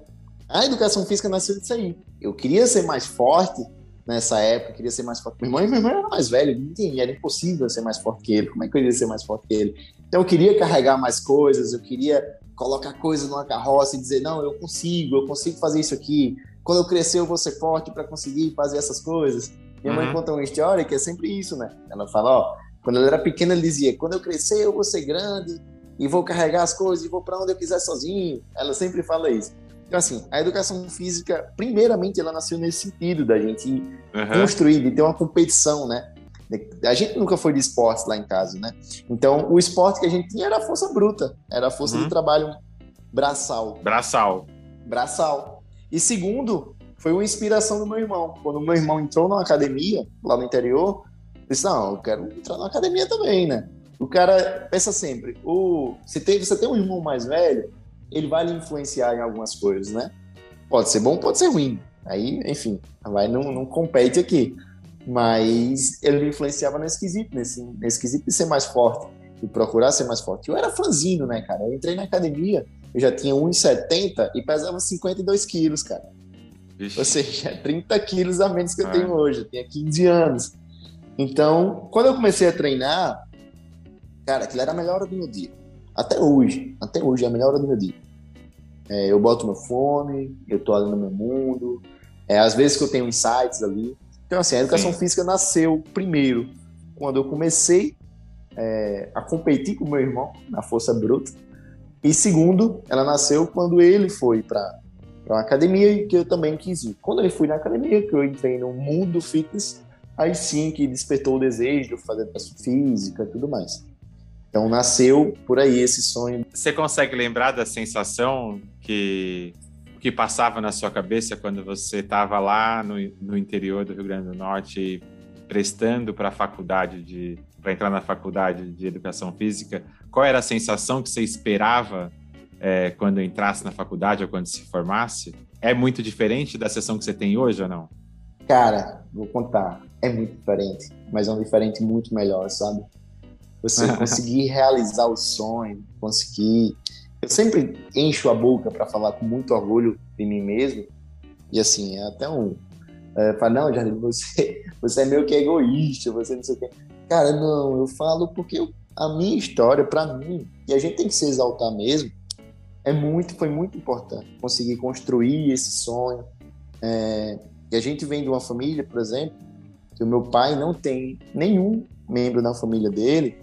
a educação física nasceu disso aí. Eu queria ser mais forte nessa época, queria ser mais forte. Meu irmão, meu irmão era mais velho, não era impossível ser mais forte que ele. Como é que eu iria ser mais forte que ele? Então, eu queria carregar mais coisas, eu queria colocar coisas numa carroça e dizer: não, eu consigo, eu consigo fazer isso aqui. Quando eu crescer, eu vou ser forte para conseguir fazer essas coisas. Minha uhum. mãe conta uma história que é sempre isso, né? Ela fala: ó, quando ela era pequena, ela dizia: quando eu crescer, eu vou ser grande e vou carregar as coisas e vou para onde eu quiser sozinho. Ela sempre fala isso. Então, assim, a educação física, primeiramente, ela nasceu nesse sentido da gente uhum. construir, de ter uma competição, né? A gente nunca foi de esportes lá em casa, né? Então, o esporte que a gente tinha era a força bruta, era a força uhum. de trabalho braçal. Braçal. Braçal. E segundo, foi uma inspiração do meu irmão. Quando meu irmão entrou na academia, lá no interior, eu disse, não, eu quero entrar na academia também, né? O cara pensa sempre, o, você, tem, você tem um irmão mais velho, ele vai lhe influenciar em algumas coisas, né? Pode ser bom, pode ser ruim. Aí, enfim, vai não, não compete aqui mas ele me influenciava nesse quesito, nesse, nesse de ser mais forte, de procurar ser mais forte. Eu era franzino, né, cara? Eu entrei na academia, eu já tinha 1,70 e pesava 52 quilos, cara. Ixi. Ou seja, 30 quilos a menos que eu ah. tenho hoje, eu tinha 15 anos. Então, quando eu comecei a treinar, cara, aquilo era a melhor hora do meu dia. Até hoje, até hoje é a melhor hora do meu dia. É, eu boto meu fone, eu tô ali no meu mundo. É, às vezes que eu tenho insights ali, então, assim, a educação Sim. física nasceu primeiro quando eu comecei é, a competir com meu irmão na força bruta. E segundo, ela nasceu quando ele foi para uma academia que eu também quis ir. Quando ele foi na academia, que eu entrei no mundo fitness, aí sim que despertou o desejo de fazer educação física e tudo mais. Então nasceu por aí esse sonho. Você consegue lembrar da sensação que que passava na sua cabeça quando você estava lá no, no interior do Rio Grande do Norte prestando para a faculdade de para entrar na faculdade de educação física? Qual era a sensação que você esperava é, quando entrasse na faculdade ou quando se formasse? É muito diferente da sessão que você tem hoje ou não? Cara, vou contar. É muito diferente, mas é um diferente muito melhor, sabe? Você conseguir realizar o sonho, conseguir eu sempre encho a boca para falar com muito orgulho de mim mesmo. E assim, é até um. É, fala, não, Jardim, você, você é meio que egoísta, você não sei o quê. Cara, não, eu falo porque eu, a minha história, para mim, e a gente tem que se exaltar mesmo, é muito, foi muito importante conseguir construir esse sonho. É, e a gente vem de uma família, por exemplo, que o meu pai não tem nenhum membro da família dele,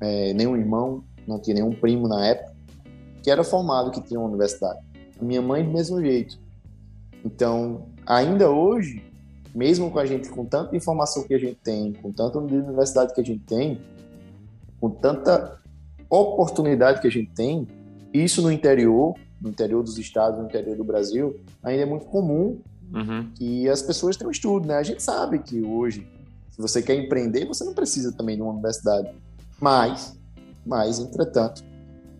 é, nenhum irmão, não tinha nenhum primo na época que era formado, que tinha uma universidade. A minha mãe, do mesmo jeito. Então, ainda hoje, mesmo com a gente, com tanta informação que a gente tem, com tanta universidade que a gente tem, com tanta oportunidade que a gente tem, isso no interior, no interior dos estados, no interior do Brasil, ainda é muito comum uhum. que as pessoas tenham estudo, né? A gente sabe que hoje, se você quer empreender, você não precisa também de uma universidade. Mas, mas, entretanto,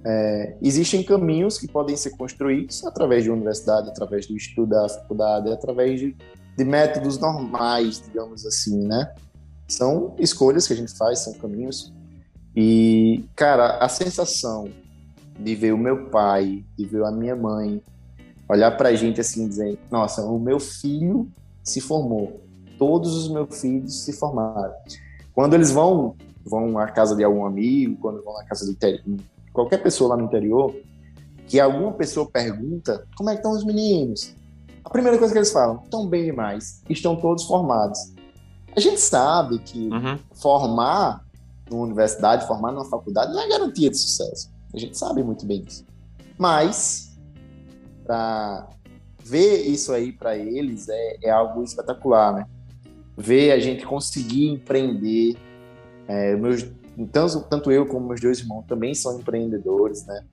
é, existem caminhos que podem ser construídos através de universidade, através do estudo da faculdade, através de, de métodos normais, digamos assim, né? São escolhas que a gente faz, são caminhos. E, cara, a sensação de ver o meu pai, de ver a minha mãe, olhar pra gente assim, dizer: Nossa, o meu filho se formou, todos os meus filhos se formaram. Quando eles vão vão à casa de algum amigo, quando vão à casa de qualquer pessoa lá no interior, que alguma pessoa pergunta como é que estão os meninos. A primeira coisa que eles falam, estão bem demais, estão todos formados. A gente sabe que uhum. formar numa universidade, formar numa faculdade não é garantia de sucesso. A gente sabe muito bem disso. Mas, para ver isso aí para eles é, é, algo espetacular, né? Ver a gente conseguir empreender. É, meus então, tanto eu como meus dois irmãos também são empreendedores, né?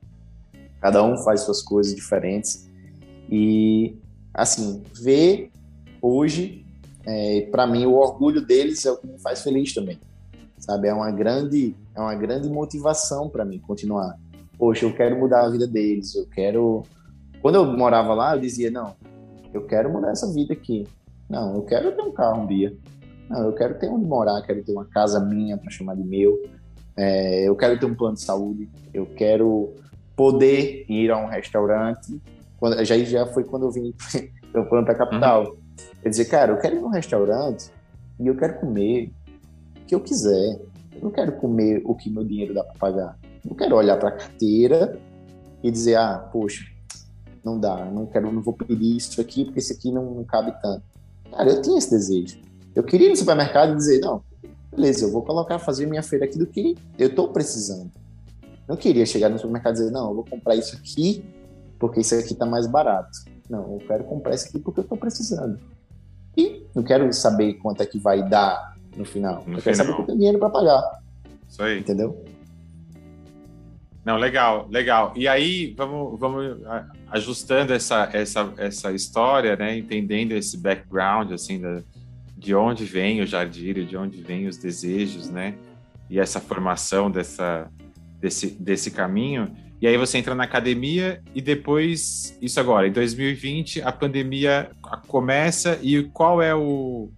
Cada um faz suas coisas diferentes. E, assim, ver hoje, é, para mim, o orgulho deles é o que me faz feliz também. Sabe? É uma grande, é uma grande motivação para mim continuar. Poxa, eu quero mudar a vida deles, eu quero. Quando eu morava lá, eu dizia: não, eu quero mudar essa vida aqui. Não, eu quero ter um carro um dia. Não, eu quero ter onde morar, quero ter uma casa minha para chamar de meu. é, eu quero ter um plano de saúde, eu quero poder ir a um restaurante. Quando, já, já foi quando eu vim para a capital. Uhum. Eu dizer, cara, eu quero ir num restaurante e eu quero comer o que eu quiser. Eu não quero comer o que meu dinheiro dá para pagar. Não quero olhar para a carteira e dizer, ah, poxa, não dá, não quero, não vou pedir isso aqui porque esse aqui não, não cabe tanto. Cara, eu tinha esse desejo. Eu queria ir no supermercado e dizer, não, beleza, eu vou colocar, fazer minha feira aqui do que eu estou precisando. Não queria chegar no supermercado e dizer, não, eu vou comprar isso aqui porque isso aqui está mais barato. Não, eu quero comprar isso aqui porque eu estou precisando. E não quero saber quanto é que vai dar no final. No eu quero saber que eu tenho dinheiro para pagar. Isso aí. Entendeu? Não, legal, legal. E aí, vamos, vamos ajustando essa, essa, essa história, né? Entendendo esse background, assim, da, de onde vem o jardim, de onde vêm os desejos, né? E essa formação dessa, desse, desse caminho. E aí você entra na academia e depois, isso agora, em 2020, a pandemia começa e qual é o,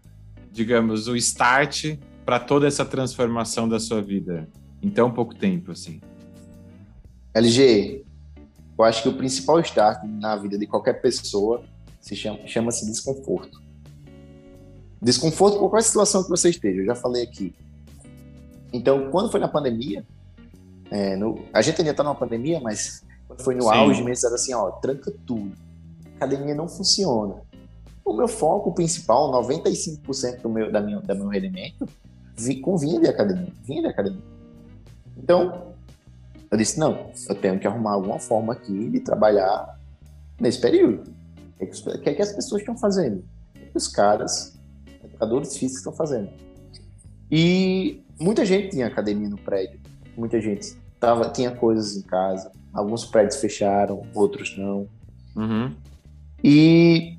digamos, o start para toda essa transformação da sua vida em tão pouco tempo, assim? LG, eu acho que o principal start na vida de qualquer pessoa se chama, chama-se desconforto. Desconforto por qualquer situação que você esteja, eu já falei aqui. Então, quando foi na pandemia, é, no, a gente ainda está numa pandemia, mas quando foi no Sim. auge mesmo, era assim, ó, tranca tudo. A academia não funciona. O meu foco principal, 95% do meu, da minha, da meu rendimento, vi, convinha de academia, vinha de academia. Então, eu disse, não, eu tenho que arrumar alguma forma aqui de trabalhar nesse período. O que, é que, é as pessoas estão fazendo? O que os caras, educadores físicos, estão fazendo? E muita gente tinha academia no prédio. Muita gente tava, tinha coisas em casa. Alguns prédios fecharam, outros não. Uhum. E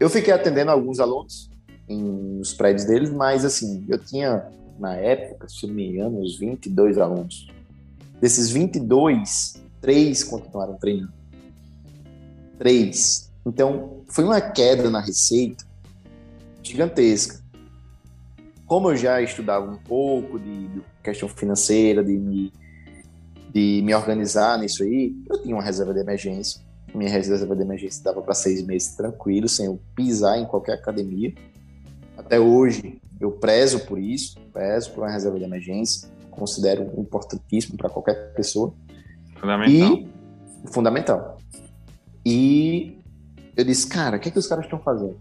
eu fiquei atendendo alguns alunos em, nos prédios deles, mas assim, eu tinha, na época, se não me engano, uns 22 alunos. Desses 22, três continuaram treinando. Três. Então, foi uma queda na receita gigantesca. Como eu já estudava um pouco de, de questão financeira, de me, de me organizar nisso aí, eu tinha uma reserva de emergência. Minha reserva de emergência dava para seis meses tranquilo, sem eu pisar em qualquer academia. Até hoje, eu prezo por isso, prezo por uma reserva de emergência considero importantíssimo para qualquer pessoa. Fundamental. E, fundamental. E eu disse, cara, o que, é que os caras estão fazendo?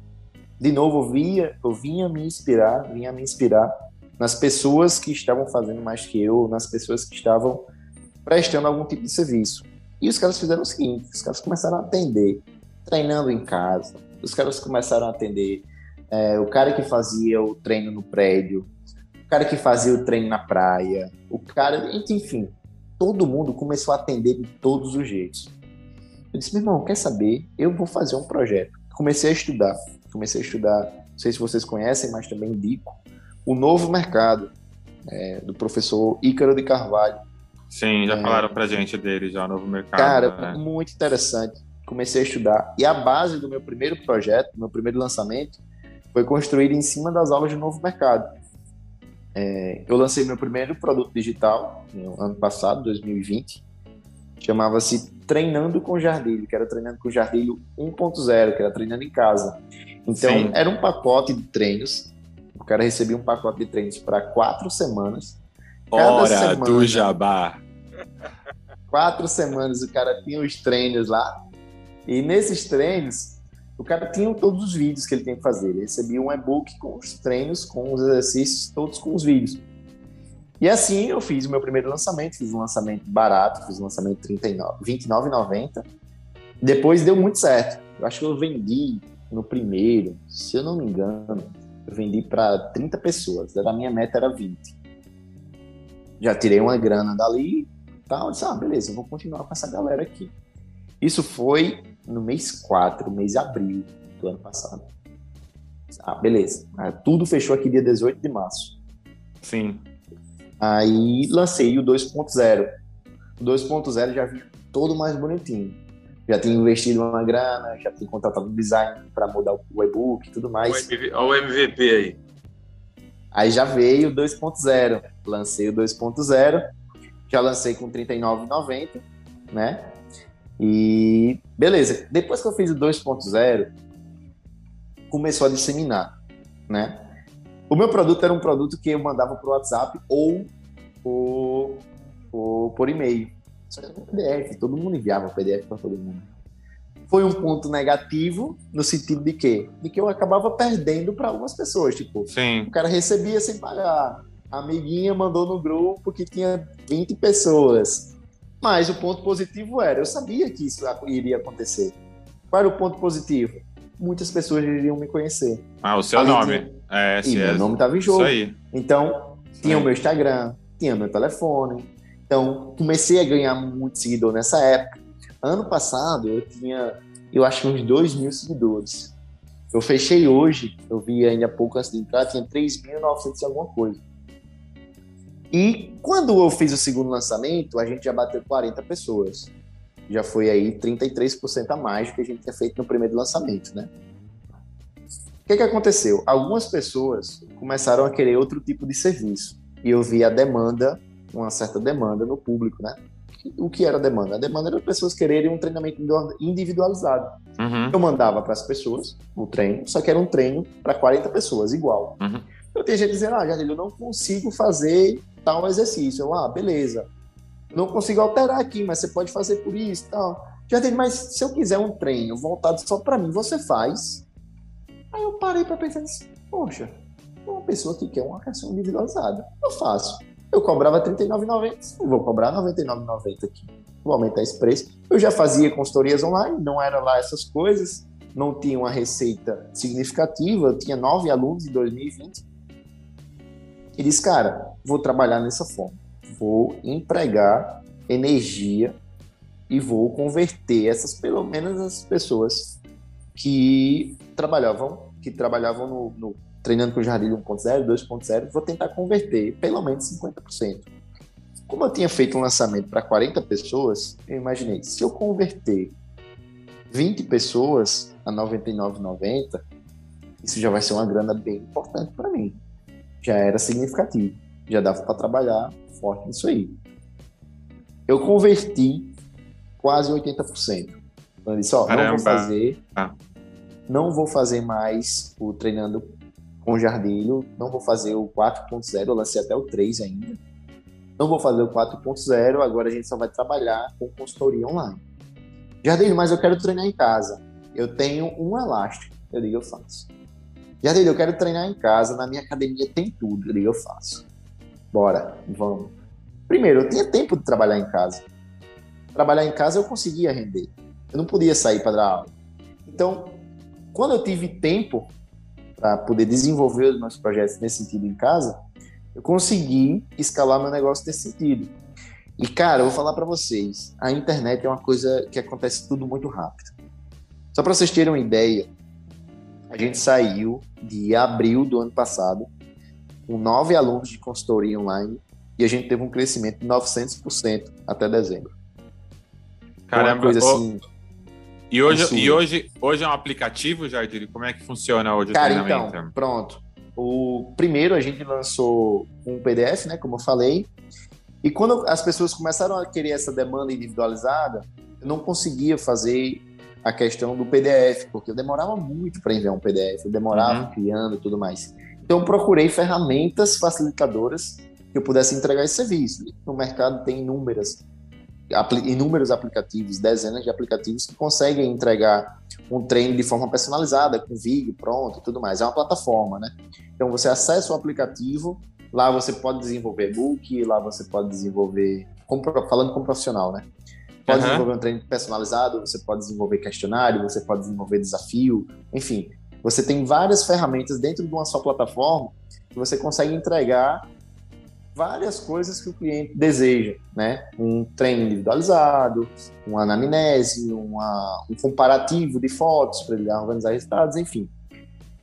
De novo, eu, via, eu vinha me inspirar, vinha me inspirar nas pessoas que estavam fazendo mais que eu, nas pessoas que estavam prestando algum tipo de serviço. E os caras fizeram o seguinte: os caras começaram a atender, treinando em casa, os caras começaram a atender é, o cara que fazia o treino no prédio, o cara que fazia o treino na praia, o cara, enfim, todo mundo começou a atender de todos os jeitos. Eu disse, meu irmão, quer saber? Eu vou fazer um projeto. Comecei a estudar, comecei a estudar, não sei se vocês conhecem, mas também indico, o Novo Mercado, é, do professor Ícaro de Carvalho. Sim, já é, falaram pra gente dele já, Novo Mercado. Cara, né? muito interessante. Comecei a estudar. E a base do meu primeiro projeto, meu primeiro lançamento, foi construído em cima das aulas de Novo Mercado. É, eu lancei meu primeiro produto digital no ano passado, 2020. Chamava-se Treinando com Jardilho, que era Treinando com Jardilho 1.0, que era treinando em casa. Então, Sim. era um pacote de treinos. O cara recebia um pacote de treinos para quatro semanas. Cada Hora semana, do jabá! Quatro semanas o cara tinha os treinos lá. E nesses treinos, o cara tinha todos os vídeos que ele tem que fazer. Ele recebia um e-book com os treinos, com os exercícios, todos com os vídeos. E assim eu fiz o meu primeiro lançamento, fiz um lançamento barato, fiz um lançamento R$ 29,90. Depois deu muito certo. Eu acho que eu vendi no primeiro, se eu não me engano, eu vendi para 30 pessoas. A minha meta era 20. Já tirei uma grana dali, tal, disse, ah, beleza, eu vou continuar com essa galera aqui. Isso foi no mês 4, mês de abril do ano passado. Ah, beleza. Ah, tudo fechou aqui dia 18 de março. Sim. Aí lancei o 2.0. O 2.0 já vinha todo mais bonitinho. Já tinha investido uma grana, já tinha contratado um design para mudar o e-book e tudo mais. Olha o MVP aí. Aí já veio o 2.0. lancei o 2.0, já lancei com R$ 39,90, né? E beleza, depois que eu fiz o 2.0, começou a disseminar, né? O meu produto era um produto que eu mandava por WhatsApp ou por, por, por e-mail. Só era um PDF, todo mundo enviava PDF para todo mundo. Foi um ponto negativo no sentido de quê? De que eu acabava perdendo para algumas pessoas. Tipo, Sim. o cara recebia sem pagar. A amiguinha mandou no grupo que tinha 20 pessoas. Mas o ponto positivo era, eu sabia que isso iria acontecer. Qual era o ponto positivo? Muitas pessoas iriam me conhecer. Ah, o seu Além nome. de- É, E se é. meu nome estava em jogo. Isso aí. Então, tinha Sim. o meu Instagram, tinha meu telefone. Então, comecei a ganhar muito seguidor nessa época. Ano passado, eu tinha, eu acho que uns 2 mil seguidores. Eu fechei hoje, eu vi ainda há pouco antes de entrar, tinha 3.900 e alguma coisa. E quando eu fiz o segundo lançamento, a gente já bateu 40 pessoas. Já foi aí 33% a mais do que a gente tinha feito no primeiro lançamento, né? O que, que aconteceu? Algumas pessoas começaram a querer outro tipo de serviço. E eu vi a demanda, uma certa demanda no público, né? O que era a demanda? A demanda era pessoas quererem um treinamento individualizado. Uhum. Eu mandava para as pessoas o treino, só que era um treino para 40 pessoas, igual. Uhum. Eu tenho gente dizendo, ah, Jardim, eu não consigo fazer tal exercício. Eu, ah, beleza. Não consigo alterar aqui, mas você pode fazer por isso tal. Jardim, mas se eu quiser um treino voltado só para mim, você faz. Aí eu parei para pensar assim, poxa, uma pessoa que quer uma questão individualizada, eu faço. Eu cobrava R$ 39,90, eu vou cobrar R$ 99,90 aqui. Vou aumentar esse preço. Eu já fazia consultorias online, não era lá essas coisas, não tinha uma receita significativa, eu tinha nove alunos em 2020. E disse, cara, vou trabalhar nessa forma. Vou empregar energia e vou converter essas, pelo menos as pessoas que trabalhavam, que trabalhavam no, no treinando com o Jardim 1.0, 2.0, vou tentar converter pelo menos 50%. Como eu tinha feito um lançamento para 40 pessoas, eu imaginei, se eu converter 20 pessoas a 99,90, isso já vai ser uma grana bem importante para mim. Já era significativo, já dava para trabalhar forte nisso aí. Eu converti quase 80%. Então, eu disse, ó, não vou fazer, Ah. não vou fazer mais o treinando com Jardilho, não vou fazer o 4.0, eu lancei até o 3 ainda. Não vou fazer o 4.0, agora a gente só vai trabalhar com consultoria online. Jardilho, mas eu quero treinar em casa. Eu tenho um elástico. Eu digo, eu faço. Jardilho, eu quero treinar em casa, na minha academia tem tudo. Eu digo, eu faço. Bora, vamos. Primeiro, eu tinha tempo de trabalhar em casa. Trabalhar em casa eu conseguia render. Eu não podia sair para dar aula. Então, quando eu tive tempo para poder desenvolver os meus projetos nesse sentido em casa, eu consegui escalar meu negócio nesse sentido. E cara, eu vou falar para vocês, a internet é uma coisa que acontece tudo muito rápido. Só para vocês terem uma ideia, a gente saiu de abril do ano passado com nove alunos de consultoria online e a gente teve um crescimento de 900% até dezembro. Então, uma Caramba. coisa assim, e hoje, e hoje, hoje é um aplicativo, Jardim? Como é que funciona hoje Cara, o treinamento? então, pronto. O primeiro a gente lançou um PDF, né, como eu falei. E quando as pessoas começaram a querer essa demanda individualizada, eu não conseguia fazer a questão do PDF, porque eu demorava muito para enviar um PDF, eu demorava Uhum. criando e tudo mais. Então procurei ferramentas facilitadoras que eu pudesse entregar esse serviço. No mercado tem inúmeras inúmeros aplicativos, dezenas de aplicativos que conseguem entregar um treino de forma personalizada, com vídeo pronto e tudo mais. É uma plataforma, né? Então você acessa o aplicativo, lá você pode desenvolver book, lá você pode desenvolver, como falando como profissional, né? Pode Aham. desenvolver um treino personalizado, você pode desenvolver questionário, você pode desenvolver desafio, enfim. Você tem várias ferramentas dentro de uma só plataforma que você consegue entregar várias coisas que o cliente deseja, né? Um treino individualizado, uma anamnese, uma, um comparativo de fotos para ele organizar resultados, enfim.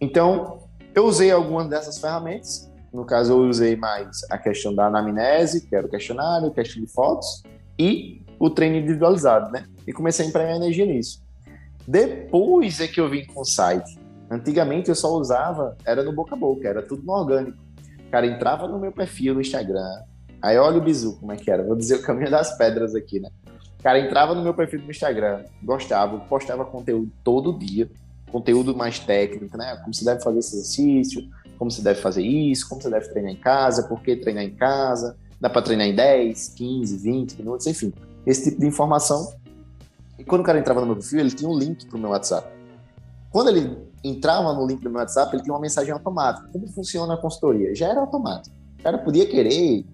Então, eu usei algumas dessas ferramentas. No caso, eu usei mais a questão da anamnese, que era o questionário, questão de fotos, e o treino individualizado, né? E comecei a empregar energia nisso. Depois é que eu vim com o site. Antigamente eu só usava, era no boca a boca, era tudo no orgânico. cara entrava no meu perfil no Instagram, aí olha o bizu, como é que era, vou dizer o caminho das pedras aqui, né? Cara entrava no meu perfil no Instagram, gostava, postava conteúdo todo dia, conteúdo mais técnico, né? Como se deve fazer esse exercício, como se deve fazer isso, como você deve treinar em casa, por que treinar em casa, dá para treinar em 10, 15, 20 minutos, enfim. Esse tipo de informação. E quando o cara entrava no meu perfil, ele tinha um link para o meu WhatsApp. Quando ele entrava no link do meu WhatsApp, ele tinha uma mensagem automática. Como funciona a consultoria? Já era automático. O cara podia querer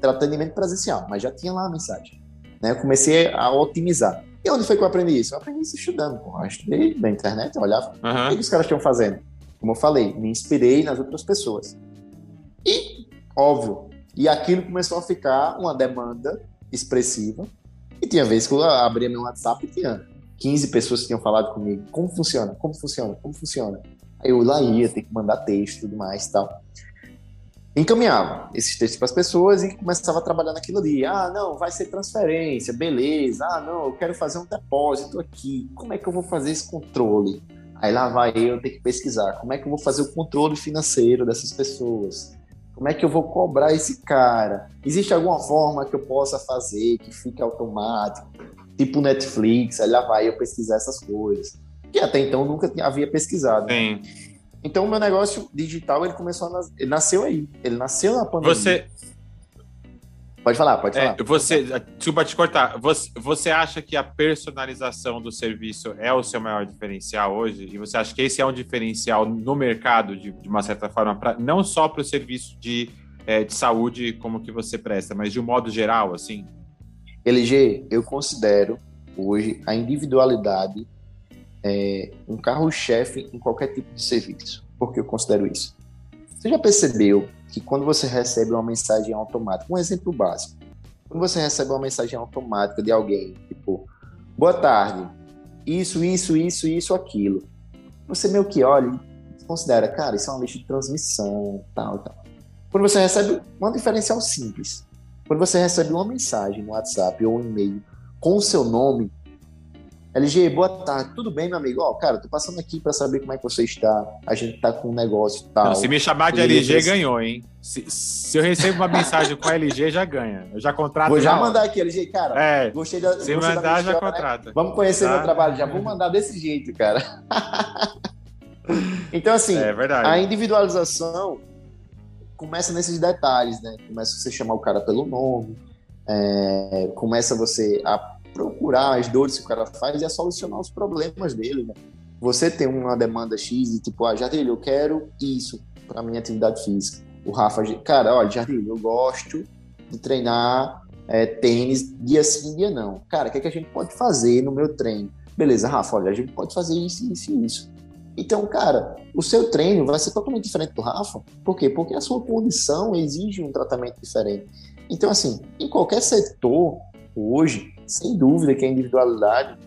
ter atendimento presencial, mas já tinha lá a mensagem. Né? Eu comecei a otimizar. E onde foi que eu aprendi isso? Eu aprendi isso estudando. Pô. Eu estudei na internet, eu olhava uhum. o que os caras estão fazendo. Como eu falei, me inspirei nas outras pessoas. E, óbvio, e aquilo começou a ficar uma demanda expressiva. E tinha vezes que eu abria meu WhatsApp e tinha 15 pessoas que tinham falado comigo. Como funciona? Como funciona? Como funciona? Aí eu lá ia, ter que mandar texto e tudo mais e tal. Encaminhava esses textos para as pessoas e começava a trabalhar naquilo ali. Ah, não, vai ser transferência, beleza. Ah, não, eu quero fazer um depósito aqui. Como é que eu vou fazer esse controle? Aí lá vai eu ter que pesquisar. Como é que eu vou fazer o controle financeiro dessas pessoas? Como é que eu vou cobrar esse cara? Existe alguma forma que eu possa fazer que fique automático? Tipo Netflix, aí lá vai eu pesquisar essas coisas. Que até então nunca havia pesquisado. Sim. Então o meu negócio digital ele começou a nas... ele nasceu aí. Ele nasceu na pandemia. Você Pode falar, pode falar. É, você, desculpa te cortar. Você, você acha que a personalização do serviço é o seu maior diferencial hoje? E você acha que esse é um diferencial no mercado, de, de uma certa forma, pra, não só para o serviço de, é, de saúde como que você presta, mas de um modo geral, assim? LG, eu considero hoje a individualidade é, um carro-chefe em qualquer tipo de serviço. Por que eu considero isso? Você já percebeu que quando você recebe uma mensagem automática, um exemplo básico, quando você recebe uma mensagem automática de alguém, tipo, boa tarde, isso, isso, isso, isso, aquilo, você meio que olha e considera, cara, isso é uma lista de transmissão, tal, tal. Quando você recebe um diferencial simples, quando você recebe uma mensagem no WhatsApp ou um e-mail com o seu nome, LG, boa tarde, tudo bem, meu amigo? Ó, oh, cara, tô passando aqui para saber como é que você está. A gente tá com um negócio e tal. Não, se me chamar de LG, ganhou, hein? Se, se eu recebo uma mensagem com LG, já ganha. Eu já contrato. Vou já mandar aqui, LG, cara. É. Gostei da. Se gostei mandar, já né? contrata. Vamos conhecer tá? meu trabalho, já vou mandar desse jeito, cara. então, assim, é a individualização começa nesses detalhes, né? Começa você chamar o cara pelo nome, é, começa você a procurar as dores que o cara faz e a solucionar os problemas dele, né? Você tem uma demanda X e tipo, ah, Jardilho, eu quero isso para minha atividade física. O Rafa, cara, olha, Jardilho, eu gosto de treinar é, tênis dia sim, dia não. Cara, o que, é que a gente pode fazer no meu treino? Beleza, Rafa, olha, a gente pode fazer isso, isso e isso. Então, cara, o seu treino vai ser totalmente diferente do Rafa. Por quê? Porque a sua condição exige um tratamento diferente. Então, assim, em qualquer setor, hoje, sem dúvida que a individualidade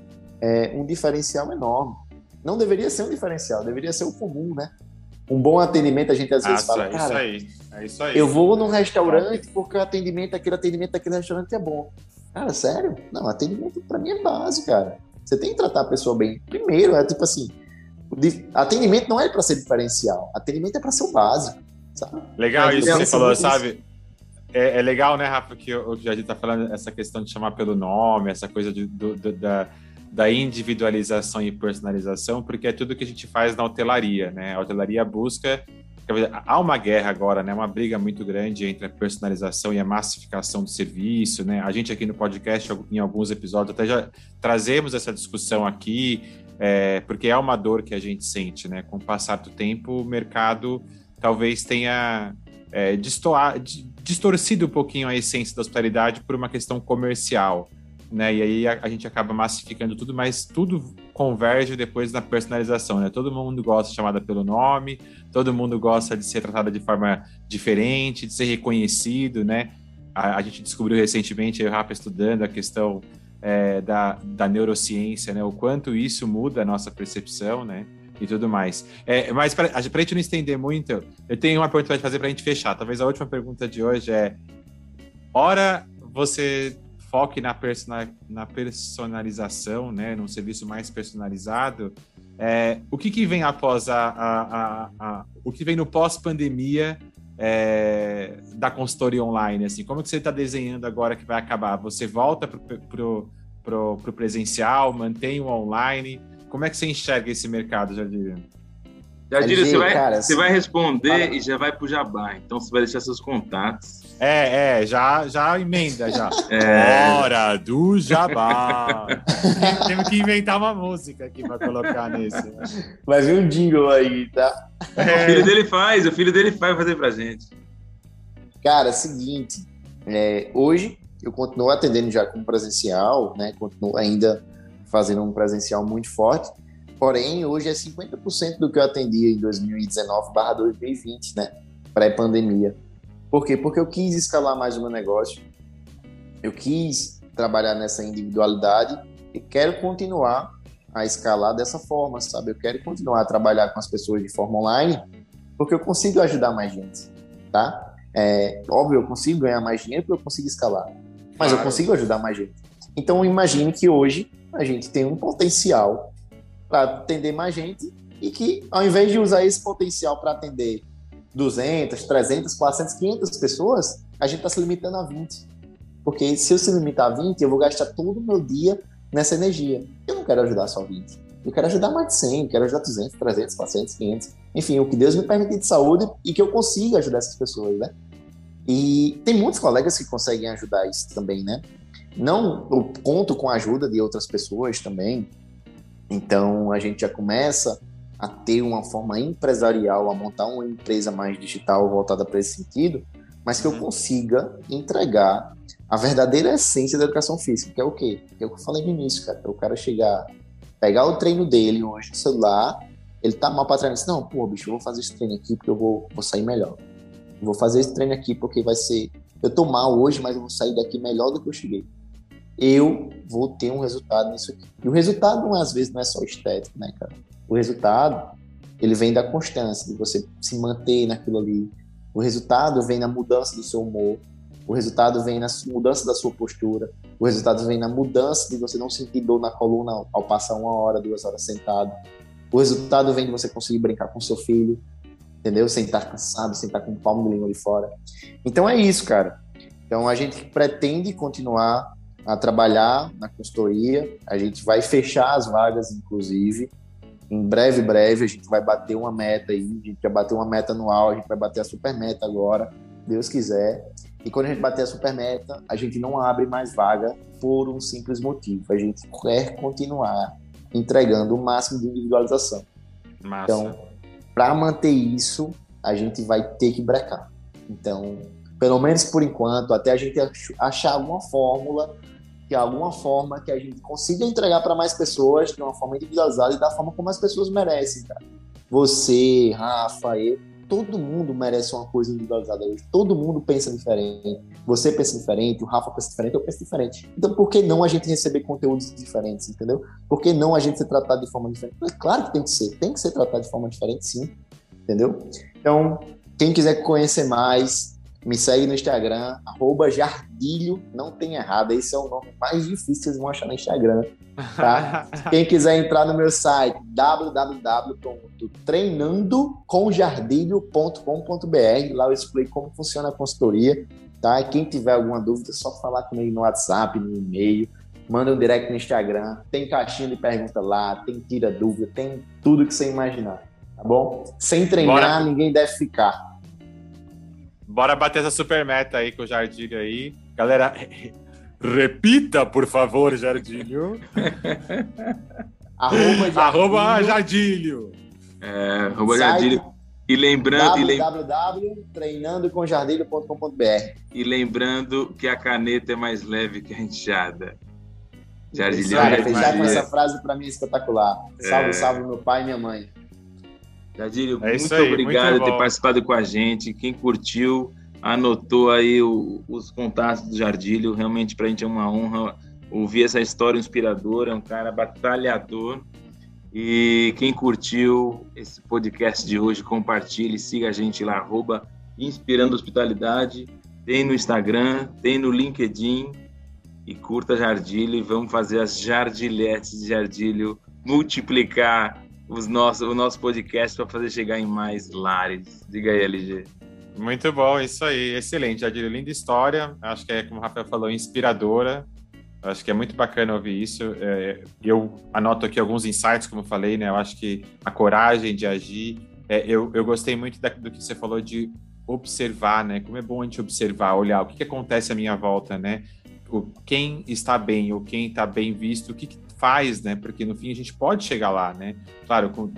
é um diferencial enorme. Não deveria ser um diferencial, deveria ser o comum, né? Um bom atendimento, a gente às vezes ah, fala, é cara, isso aí, é isso aí. eu vou num restaurante porque o atendimento, aquele atendimento daquele restaurante é bom. Cara, sério? Não, atendimento para mim é base, cara. Você tem que tratar a pessoa bem. Primeiro, é tipo assim, atendimento não é para ser diferencial, atendimento é para ser o básico, sabe? Legal isso que você falou, sabe? É, é, legal, né, Rafa, que o Jardim está falando essa questão de chamar pelo nome, essa coisa de, do, do, da, da individualização e personalização, porque é tudo que a gente faz na hotelaria, né? A hotelaria busca. Há uma guerra agora, né? Uma briga muito grande entre a personalização e a massificação do serviço, né? A gente aqui no podcast, em alguns episódios, até já trazemos essa discussão aqui, é, porque é uma dor que a gente sente, né? Com o passar do tempo, o mercado talvez tenha é, distorcido um pouquinho a essência da hospitalidade por uma questão comercial. Né? E aí a, a, gente acaba massificando tudo, mas tudo converge depois na personalização, né? Todo mundo gosta de chamada pelo nome, todo mundo gosta de ser tratada de forma diferente, de ser reconhecido, né? A, a gente descobriu recentemente, eu e o Rafa estudando a questão é, da, da neurociência, né? O quanto isso muda a nossa percepção, né? e tudo mais. É, mas para a gente não estender muito, eu tenho uma pergunta para fazer para a gente fechar. Talvez a última pergunta de hoje é: ora você foque na, persona, na personalização, né, num serviço mais personalizado. É, o que, que vem após a, a, a, a, o que vem no pós-pandemia é, da consultoria online? Assim, como que você está desenhando agora que vai acabar? Você volta para o presencial, mantém o online? Como é que você enxerga esse mercado, Jardim? Jardim, você, vai, cara, você vai responder e já vai para o Jabá. Então você vai deixar seus contatos. É, é, já, já emenda já. É. Hora do Jabá. Temos que inventar uma música aqui para colocar nesse. Né? Vai vir um jingle aí, tá? É. O filho dele faz, o filho dele faz fazer pra gente. Cara, seguinte, é, hoje eu continuo atendendo já como presencial, né? Continuo ainda fazendo um presencial muito forte. Porém, hoje é 50% do que eu atendia em 2019/2020, né? Pré-pandemia. Por quê? Porque eu quis escalar mais o meu negócio. Eu quis trabalhar nessa individualidade e quero continuar a escalar dessa forma, sabe? Eu quero continuar a trabalhar com as pessoas de forma online, porque eu consigo ajudar mais gente, tá? É, óbvio, eu consigo ganhar mais dinheiro porque eu consigo escalar, mas claro. eu consigo ajudar mais gente. Então, imagine que hoje a gente tem um potencial para atender mais gente e que, ao invés de usar esse potencial para atender 200, 300, 400, 500 pessoas, a gente está se limitando a 20. Porque se eu se limitar a 20, eu vou gastar todo o meu dia nessa energia. Eu não quero ajudar só 20. Eu quero ajudar mais de 100, quero ajudar 200, 300, 400, 500. Enfim, o que Deus me permite de saúde e que eu consiga ajudar essas pessoas, né? E tem muitos colegas que conseguem ajudar isso também, né? Não, eu conto com a ajuda de outras pessoas também. Então a gente já começa a ter uma forma empresarial, a montar uma empresa mais digital voltada para esse sentido, mas que eu uhum. consiga entregar a verdadeira essência da educação física, que é o quê? Que é o que eu falei no início, cara. É o cara chegar, pegar o treino dele hoje no celular, ele tá mal para treinar, assim, não, pô, bicho, eu vou fazer esse treino aqui porque eu vou, vou sair melhor. Eu vou fazer esse treino aqui porque vai ser. Eu tô mal hoje, mas eu vou sair daqui melhor do que eu cheguei. Eu vou ter um resultado nisso aqui. E o resultado, às vezes, não é só estético, né, cara? O resultado, ele vem da constância, de você se manter naquilo ali. O resultado vem na mudança do seu humor. O resultado vem na mudança da sua postura. O resultado vem na mudança de você não sentir dor na coluna ao passar uma hora, duas horas sentado. O resultado vem de você conseguir brincar com seu filho, entendeu? Sem estar cansado, sem estar com o palmo de língua fora. Então é isso, cara. Então a gente pretende continuar a trabalhar na consultoria. A gente vai fechar as vagas, inclusive em breve, breve, a gente vai bater uma meta aí, a gente vai bater uma meta anual, a gente vai bater a super meta agora, Deus quiser. E quando a gente bater a super meta, a gente não abre mais vaga por um simples motivo. A gente quer continuar entregando o máximo de individualização. Massa. Então, para manter isso, a gente vai ter que brecar. Então, pelo menos por enquanto, até a gente achar alguma fórmula de alguma forma que a gente consiga entregar para mais pessoas de uma forma individualizada e da forma como as pessoas merecem, cara. Você, Rafa, eu, todo mundo merece uma coisa individualizada hoje. Todo mundo pensa diferente. Você pensa diferente, o Rafa pensa diferente, eu penso diferente. Então, por que não a gente receber conteúdos diferentes, entendeu? Por que não a gente ser tratado de forma diferente? É claro que tem que ser. Tem que ser tratado de forma diferente, sim. Entendeu? Então, quem quiser conhecer mais, me segue no Instagram, arroba Jardilho, não tem errado, esse é o nome mais difícil vocês vão achar no Instagram, tá? Quem quiser entrar no meu site, www.treinandocomjardilho.com.br, lá eu explico como funciona a consultoria, tá? Quem tiver alguma dúvida, é só falar comigo no WhatsApp, no e-mail, manda um direct no Instagram, tem caixinha de pergunta lá, tem tira dúvida, tem tudo que você imaginar, tá bom? Sem treinar, Bora. ninguém deve ficar. Bora bater essa super meta aí com o Jardilho aí. Galera, repita, por favor, Jardilho. arroba Jardilho. Arroba Jardilho. É, arroba. E lembrando. www.treinandocomjardilho.com.br E lembrando que a caneta é mais leve que a enxada. Jardilho. Cara, fechar com essa frase para mim é espetacular. Salve, é... salve meu pai e minha mãe. Jadílio, é muito aí, obrigado por ter participado com a gente. Quem curtiu, anotou aí o, os contatos do Jardílio. Realmente, para a gente é uma honra ouvir essa história inspiradora. É um cara batalhador. E quem curtiu esse podcast de hoje, compartilhe, siga a gente lá, arroba Inspirando Hospitalidade. Tem no Instagram, tem no LinkedIn. E curta Jardílio e vamos fazer as jardilhetes de Jardílio multiplicar os nossos, o nosso podcast para fazer chegar em mais lares. Diga aí, LG. Muito bom, isso aí. Excelente, Adílio. Linda história. Acho que é, como o Rafael falou, inspiradora. Acho que é muito bacana ouvir isso. É, eu anoto aqui alguns insights, como eu falei, né? Eu acho que a coragem de agir. É, eu, eu gostei muito da, do que você falou de observar, né? Como é bom a gente observar, olhar o que, que acontece à minha volta, né? O, quem está bem ou quem está bem visto, o que, que faz, né? Porque no fim a gente pode chegar lá, né? Claro, com,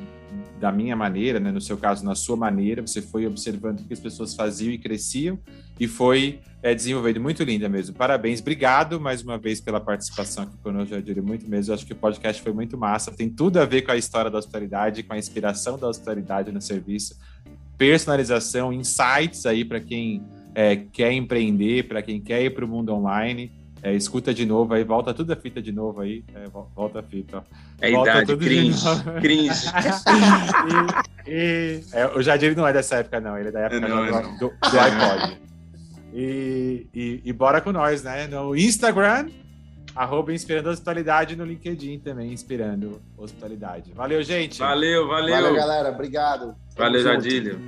da minha maneira, né? No seu caso, na sua maneira, você foi observando o que as pessoas faziam e cresciam e foi é, desenvolvendo. Muito linda mesmo. Parabéns. Obrigado mais uma vez pela participação aqui conosco, Jadir. Muito mesmo. Eu acho que o podcast foi muito massa. Tem tudo a ver com a história da hospitalidade, com a inspiração da hospitalidade no serviço. Personalização, insights aí para quem é, quer empreender, para quem quer ir para o mundo online. É, escuta de novo aí, volta tudo a fita de novo aí. É, volta a fita. É volta idade, cringe. Cringe. e, e, é, o Jadir não é dessa época, não. Ele é da época não, do, não. do, do iPod. E, e, e, bora com nós, né? No Instagram, arroba Inspirando Hospitalidade, no LinkedIn também, Inspirando Hospitalidade. Valeu, gente. Valeu, valeu. Valeu, galera. Obrigado. Valeu, Jadílio.